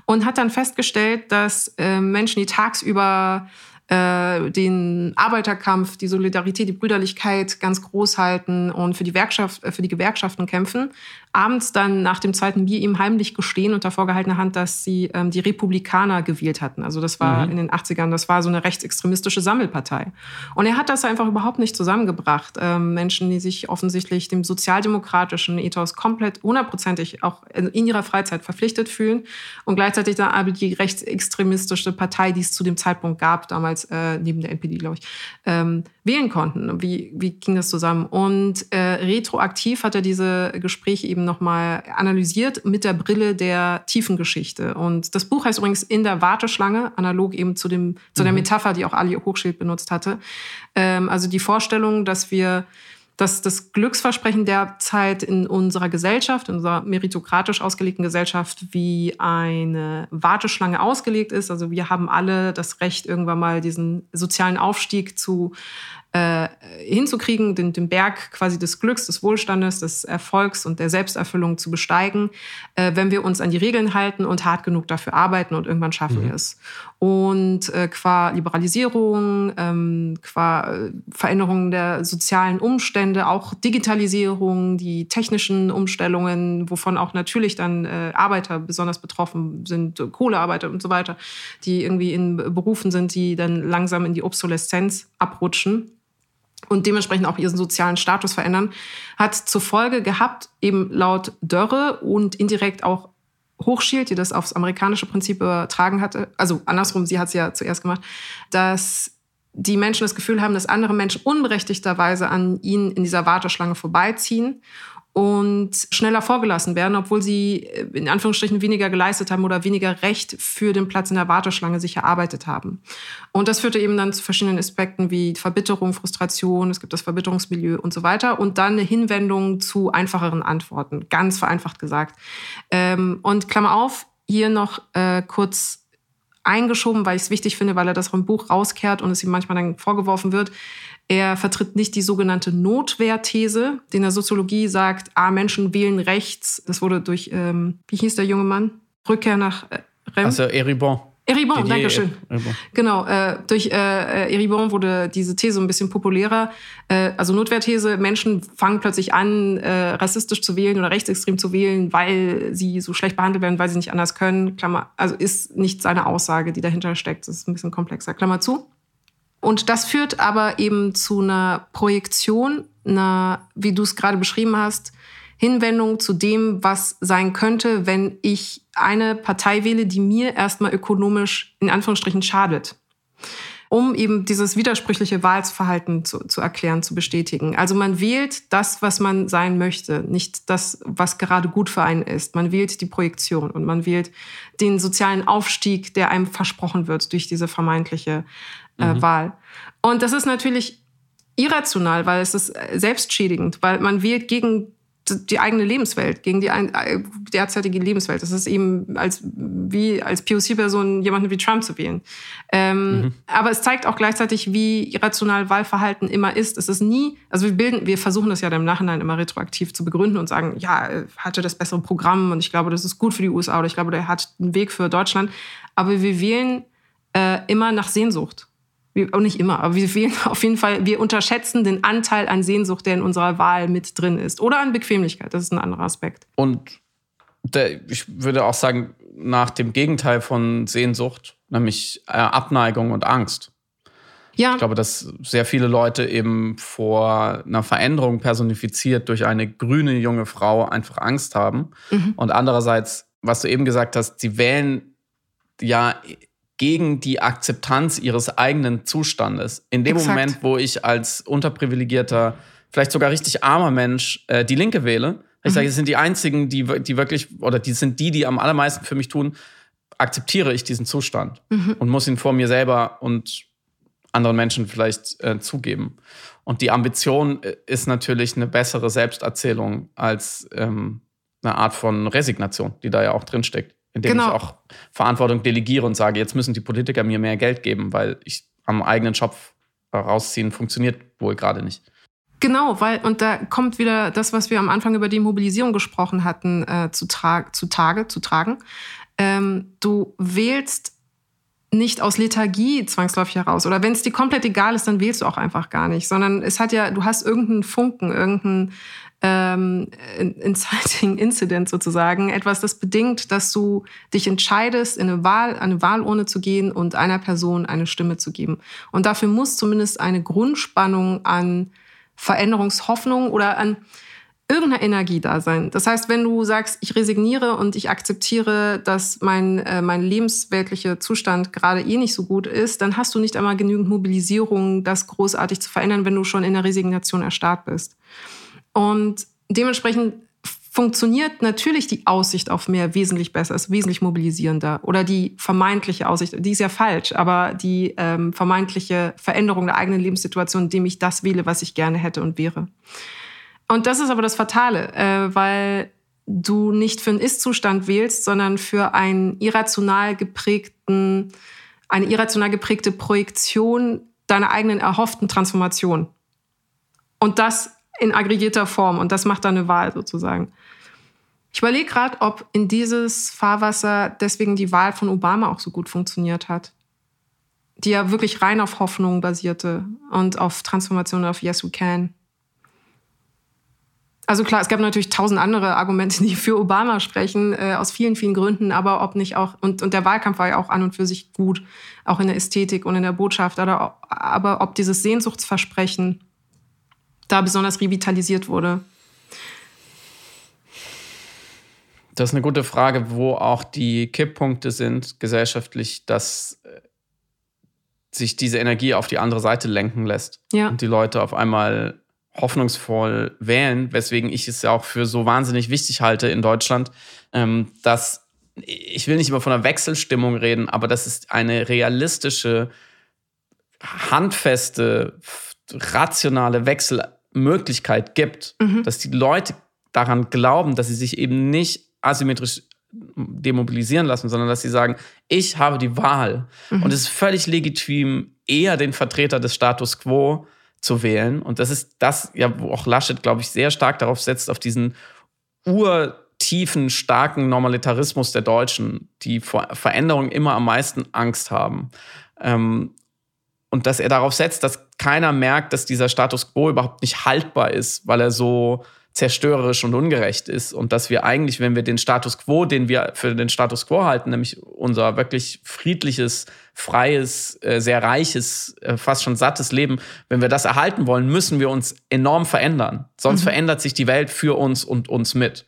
C: Und hat dann festgestellt, dass äh, Menschen, die tagsüber äh, den Arbeiterkampf, die Solidarität, die Brüderlichkeit ganz groß halten und für die, Werkschaft, äh, für die Gewerkschaften kämpfen, abends dann nach dem zweiten Bier ihm heimlich gestehen unter vorgehaltener Hand, dass sie ähm, die Republikaner gewählt hatten. Also das war mhm. in den 80ern, das war so eine rechtsextremistische Sammelpartei. Und er hat das einfach überhaupt nicht zusammengebracht. Ähm, Menschen, die sich offensichtlich dem sozialdemokratischen Ethos komplett hundertprozentig auch in ihrer Freizeit verpflichtet fühlen und gleichzeitig dann aber die rechtsextremistische Partei, die es zu dem Zeitpunkt gab, damals äh, neben der NPD, glaube ich, ähm, wählen konnten. Wie, wie ging das zusammen? Und äh, retroaktiv hat er diese Gespräche eben nochmal analysiert mit der Brille der tiefen Geschichte. Und das Buch heißt übrigens In der Warteschlange, analog eben zu, dem, zu der mhm. Metapher, die auch Ali Hochschild benutzt hatte. Ähm, also die Vorstellung, dass wir dass das Glücksversprechen derzeit in unserer Gesellschaft, in unserer meritokratisch ausgelegten Gesellschaft, wie eine Warteschlange ausgelegt ist. Also wir haben alle das Recht, irgendwann mal diesen sozialen Aufstieg zu äh, hinzukriegen, den, den Berg quasi des Glücks, des Wohlstandes, des Erfolgs und der Selbsterfüllung zu besteigen, äh, wenn wir uns an die Regeln halten und hart genug dafür arbeiten und irgendwann schaffen mhm. wir es. Und äh, qua Liberalisierung, ähm, qua äh, Veränderung der sozialen Umstände, auch Digitalisierung, die technischen Umstellungen, wovon auch natürlich dann äh, Arbeiter besonders betroffen sind, Kohlearbeiter und so weiter, die irgendwie in Berufen sind, die dann langsam in die Obsoleszenz abrutschen und dementsprechend auch ihren sozialen Status verändern, hat zur Folge gehabt, eben laut Dörre und indirekt auch Hochschild, die das aufs amerikanische Prinzip übertragen hatte, also andersrum, sie hat es ja zuerst gemacht, dass die Menschen das Gefühl haben, dass andere Menschen unberechtigterweise an ihnen in dieser Warteschlange vorbeiziehen und schneller vorgelassen werden, obwohl sie äh, in Anführungsstrichen weniger geleistet haben oder weniger Recht für den Platz in der Warteschlange sich erarbeitet haben. Und das führte eben dann zu verschiedenen Aspekten wie Verbitterung, Frustration, es gibt das Verbitterungsmilieu und so weiter und dann eine Hinwendung zu einfacheren Antworten, ganz vereinfacht gesagt. Ähm, und Klammer auf, hier noch äh, kurz eingeschoben, weil ich es wichtig finde, weil er das vom Buch rauskehrt und es ihm manchmal dann vorgeworfen wird. Er vertritt nicht die sogenannte Notwehrthese, die in der Soziologie sagt, ah, Menschen wählen rechts. Das wurde durch, ähm, wie hieß der junge Mann? Rückkehr nach äh,
B: Rem. Also Eribon.
C: Eribon, danke schön. Eribon. Genau, äh, durch äh, Eribon wurde diese These ein bisschen populärer. Äh, also Notwehrthese, Menschen fangen plötzlich an, äh, rassistisch zu wählen oder rechtsextrem zu wählen, weil sie so schlecht behandelt werden, weil sie nicht anders können. Klammer, also ist nicht seine Aussage, die dahinter steckt. Das ist ein bisschen komplexer. Klammer zu. Und das führt aber eben zu einer Projektion, einer, wie du es gerade beschrieben hast, Hinwendung zu dem, was sein könnte, wenn ich eine Partei wähle, die mir erstmal ökonomisch in Anführungsstrichen schadet. Um eben dieses widersprüchliche Wahlverhalten zu, zu erklären, zu bestätigen. Also man wählt das, was man sein möchte, nicht das, was gerade gut für einen ist. Man wählt die Projektion und man wählt den sozialen Aufstieg, der einem versprochen wird durch diese vermeintliche äh, mhm. Wahl. Und das ist natürlich irrational, weil es ist selbstschädigend, weil man wählt gegen die eigene Lebenswelt, gegen die äh, derzeitige Lebenswelt. Das ist eben als, wie als POC-Person jemanden wie Trump zu wählen. Ähm, mhm. Aber es zeigt auch gleichzeitig, wie irrational Wahlverhalten immer ist. Es ist nie, also wir bilden, wir versuchen das ja im Nachhinein immer retroaktiv zu begründen und sagen, ja, er hatte das bessere Programm und ich glaube, das ist gut für die USA oder ich glaube, der hat einen Weg für Deutschland. Aber wir wählen äh, immer nach Sehnsucht wir, auch nicht immer, aber wir wählen auf jeden Fall, wir unterschätzen den Anteil an Sehnsucht, der in unserer Wahl mit drin ist. Oder an Bequemlichkeit, das ist ein anderer Aspekt.
B: Und der, ich würde auch sagen, nach dem Gegenteil von Sehnsucht, nämlich äh, Abneigung und Angst. Ja. Ich glaube, dass sehr viele Leute eben vor einer Veränderung personifiziert durch eine grüne junge Frau einfach Angst haben. Mhm. Und andererseits, was du eben gesagt hast, sie wählen ja gegen die Akzeptanz ihres eigenen Zustandes. In dem
C: Exakt.
B: Moment, wo ich als unterprivilegierter, vielleicht sogar richtig armer Mensch äh, die Linke wähle, ich sage, es sind die einzigen, die, die wirklich, oder die sind die, die am allermeisten für mich tun, akzeptiere ich diesen Zustand und muss ihn vor mir selber und anderen Menschen vielleicht äh, zugeben. Und die Ambition äh, ist natürlich eine bessere Selbsterzählung als ähm, eine Art von Resignation, die da ja auch drinsteckt. Indem
C: Genau.
B: ich auch Verantwortung delegiere und sage, jetzt müssen die Politiker mir mehr Geld geben, weil ich am eigenen Schopf rausziehen funktioniert wohl gerade nicht.
C: Genau, weil, und da kommt wieder das, was wir am Anfang über die Mobilisierung gesprochen hatten, äh, zu, tra zu Tage, zu tragen. Ähm, du wählst nicht aus Lethargie zwangsläufig heraus. Oder wenn es dir komplett egal ist, dann wählst du auch einfach gar nicht. Sondern es hat ja, du hast irgendeinen Funken, irgendeinen ähm, Inciting Incident sozusagen, etwas, das bedingt, dass du dich entscheidest, in eine Wahl, eine Wahlurne zu gehen und einer Person eine Stimme zu geben. Und dafür muss zumindest eine Grundspannung an Veränderungshoffnung oder an irgendeiner Energie da sein. Das heißt, wenn du sagst, ich resigniere und ich akzeptiere, dass mein, äh, mein lebensweltlicher Zustand gerade eh nicht so gut ist, dann hast du nicht einmal genügend Mobilisierung, das großartig zu verändern, wenn du schon in der Resignation erstarrt bist. Und dementsprechend funktioniert natürlich die Aussicht auf mehr wesentlich besser, ist wesentlich mobilisierender. Oder die vermeintliche Aussicht, die ist ja falsch, aber die ähm, vermeintliche Veränderung der eigenen Lebenssituation, indem ich das wähle, was ich gerne hätte und wäre. Und das ist aber das Fatale, äh, weil du nicht für einen Ist-Zustand wählst, sondern für einen irrational geprägten, eine irrational geprägte Projektion deiner eigenen erhofften Transformation. Und das in aggregierter Form. Und das macht dann eine Wahl sozusagen. Ich überlege gerade, ob in dieses Fahrwasser deswegen die Wahl von Obama auch so gut funktioniert hat. Die ja wirklich rein auf Hoffnung basierte und auf Transformation auf Yes We Can. Also klar, es gab natürlich tausend andere Argumente, die für Obama sprechen, äh, aus vielen, vielen Gründen, aber ob nicht auch, und, und der Wahlkampf war ja auch an und für sich gut, auch in der Ästhetik und in der Botschaft, aber, aber ob dieses Sehnsuchtsversprechen da besonders revitalisiert wurde.
B: Das ist eine gute Frage, wo auch die Kipppunkte sind gesellschaftlich, dass äh, sich diese Energie auf die andere Seite lenken lässt
C: Ja.
B: und die Leute auf einmal hoffnungsvoll wählen, weswegen ich es ja auch für so wahnsinnig wichtig halte in Deutschland, ähm, dass ich will nicht immer von einer Wechselstimmung reden, aber dass es eine realistische, handfeste, rationale Wechselmöglichkeit gibt, dass die Leute daran glauben, dass sie sich eben nicht asymmetrisch demobilisieren lassen, sondern dass sie sagen, ich habe die Wahl. Und es ist völlig legitim, eher den Vertreter des Status quo zu wählen. Und das ist das, ja, wo auch Laschet, glaube ich, sehr stark darauf setzt, auf diesen urtiefen, starken Normalitarismus der Deutschen, die vor Veränderung immer am meisten Angst haben. Ähm, und dass er darauf setzt, dass keiner merkt, dass dieser Status quo überhaupt nicht haltbar ist, weil er so zerstörerisch und ungerecht ist und dass wir eigentlich, wenn wir den Status quo, den wir für den Status quo halten, nämlich unser wirklich friedliches, freies, äh, sehr reiches, äh, fast schon sattes Leben, wenn wir das erhalten wollen, müssen wir uns enorm verändern. Sonst verändert sich die Welt für uns und uns mit.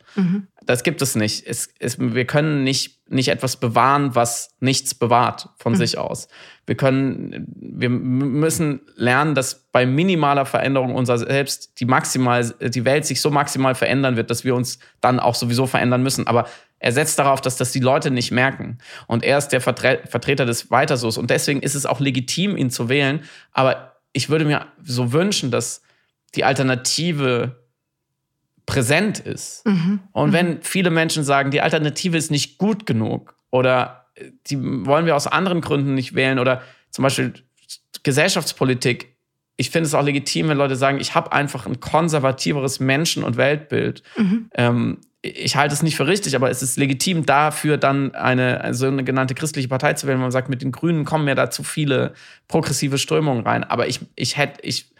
B: Das gibt es nicht. Es, es, wir können nicht, nicht etwas bewahren, was nichts bewahrt von sich aus. Wir können, wir müssen lernen, dass bei minimaler Veränderung unserer selbst die maximal, die Welt sich so maximal verändern wird, dass wir uns dann auch sowieso verändern müssen. Aber er setzt darauf, dass das die Leute nicht merken. Und er ist der Vertre Vertreter des Weitersos. Und deswegen ist es auch legitim, ihn zu wählen. Aber ich würde mir so wünschen, dass die Alternative präsent ist. Und wenn viele Menschen sagen, die Alternative ist nicht gut genug oder äh, die wollen wir aus anderen Gründen nicht wählen oder zum Beispiel Gesellschaftspolitik, ich finde es auch legitim, wenn Leute sagen, ich habe einfach ein konservativeres Menschen- und Weltbild. Ähm, ich halte es nicht für richtig, aber es ist legitim, dafür dann eine so eine genannte christliche Partei zu wählen, wo man sagt, mit den Grünen kommen ja da zu viele progressive Strömungen rein. Aber ich, ich hätte, ich,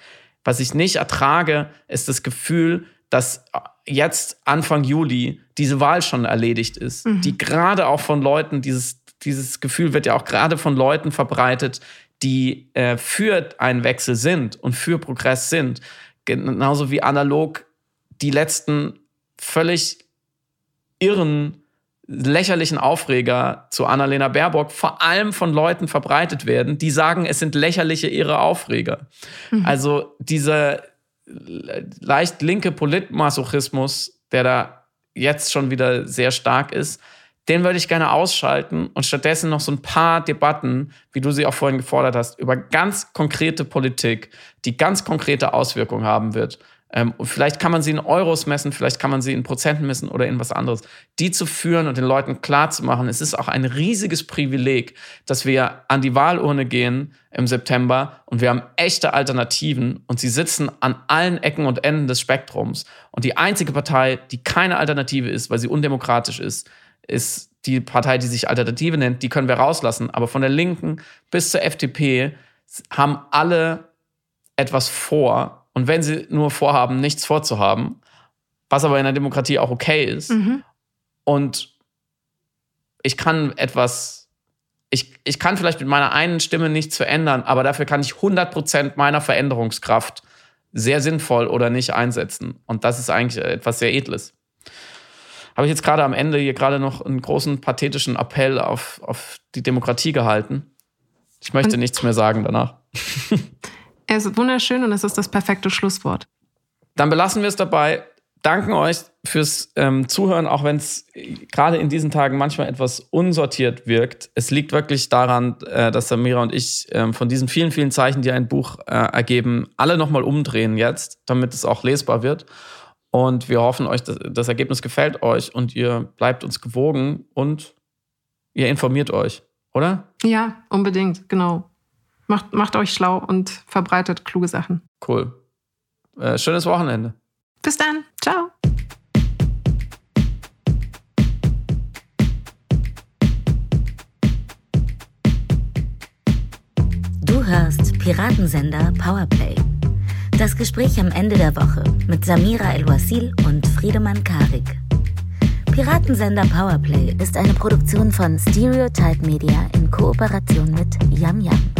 B: was ich nicht ertrage, ist das Gefühl, dass jetzt Anfang Juli diese Wahl schon erledigt ist, die gerade auch von Leuten, dieses, dieses Gefühl wird ja auch gerade von Leuten verbreitet, die äh, für einen Wechsel sind und für Progress sind. Genauso wie analog die letzten völlig irren lächerlichen Aufreger zu Annalena Baerbock vor allem von Leuten verbreitet werden, die sagen, es sind lächerliche ihre Aufreger. Mhm. Also dieser leicht linke Politmasochismus, der da jetzt schon wieder sehr stark ist, den würde ich gerne ausschalten und stattdessen noch so ein paar Debatten, wie du sie auch vorhin gefordert hast, über ganz konkrete Politik, die ganz konkrete Auswirkungen haben wird. Ähm, vielleicht kann man sie in Euros messen, vielleicht kann man sie in Prozenten messen oder in was anderes. Die zu führen und den Leuten klarzumachen, es ist auch ein riesiges Privileg, dass wir an die Wahlurne gehen im September und wir haben echte Alternativen und sie sitzen an allen Ecken und Enden des Spektrums. Und die einzige Partei, die keine Alternative ist, weil sie undemokratisch ist, ist die Partei, die sich Alternative nennt. Die können wir rauslassen. Aber von der Linken bis zur FDP haben alle etwas vor, und wenn sie nur vorhaben, nichts vorzuhaben, was aber in der Demokratie auch okay ist, mhm. und ich kann etwas, ich, ich kann vielleicht mit meiner einen Stimme nichts verändern, aber dafür kann ich 100% meiner Veränderungskraft sehr sinnvoll oder nicht einsetzen. Und das ist eigentlich etwas sehr Edles. Habe ich jetzt gerade am Ende hier gerade noch einen großen pathetischen Appell auf, auf die Demokratie gehalten. Ich möchte und nichts mehr sagen danach.
C: Er ist wunderschön und es ist das perfekte Schlusswort.
B: Dann belassen wir es dabei. Danken euch fürs ähm, Zuhören, auch wenn es gerade in diesen Tagen manchmal etwas unsortiert wirkt. Es liegt wirklich daran, äh, dass Samira und ich äh, von diesen vielen, vielen Zeichen, die ein Buch äh, ergeben, alle nochmal umdrehen jetzt, damit es auch lesbar wird. Und wir hoffen euch, das, das Ergebnis gefällt euch und ihr bleibt uns gewogen und ihr informiert euch, oder?
C: Ja, unbedingt, genau. Macht, macht euch schlau und verbreitet kluge Sachen.
B: Cool. Äh, schönes Wochenende.
C: Bis dann. Ciao.
A: Du hörst Piratensender Powerplay. Das Gespräch am Ende der Woche mit Samira El-Wasil und Friedemann Karik. Piratensender Powerplay ist eine Produktion von Stereotype Media in Kooperation mit Yam Yam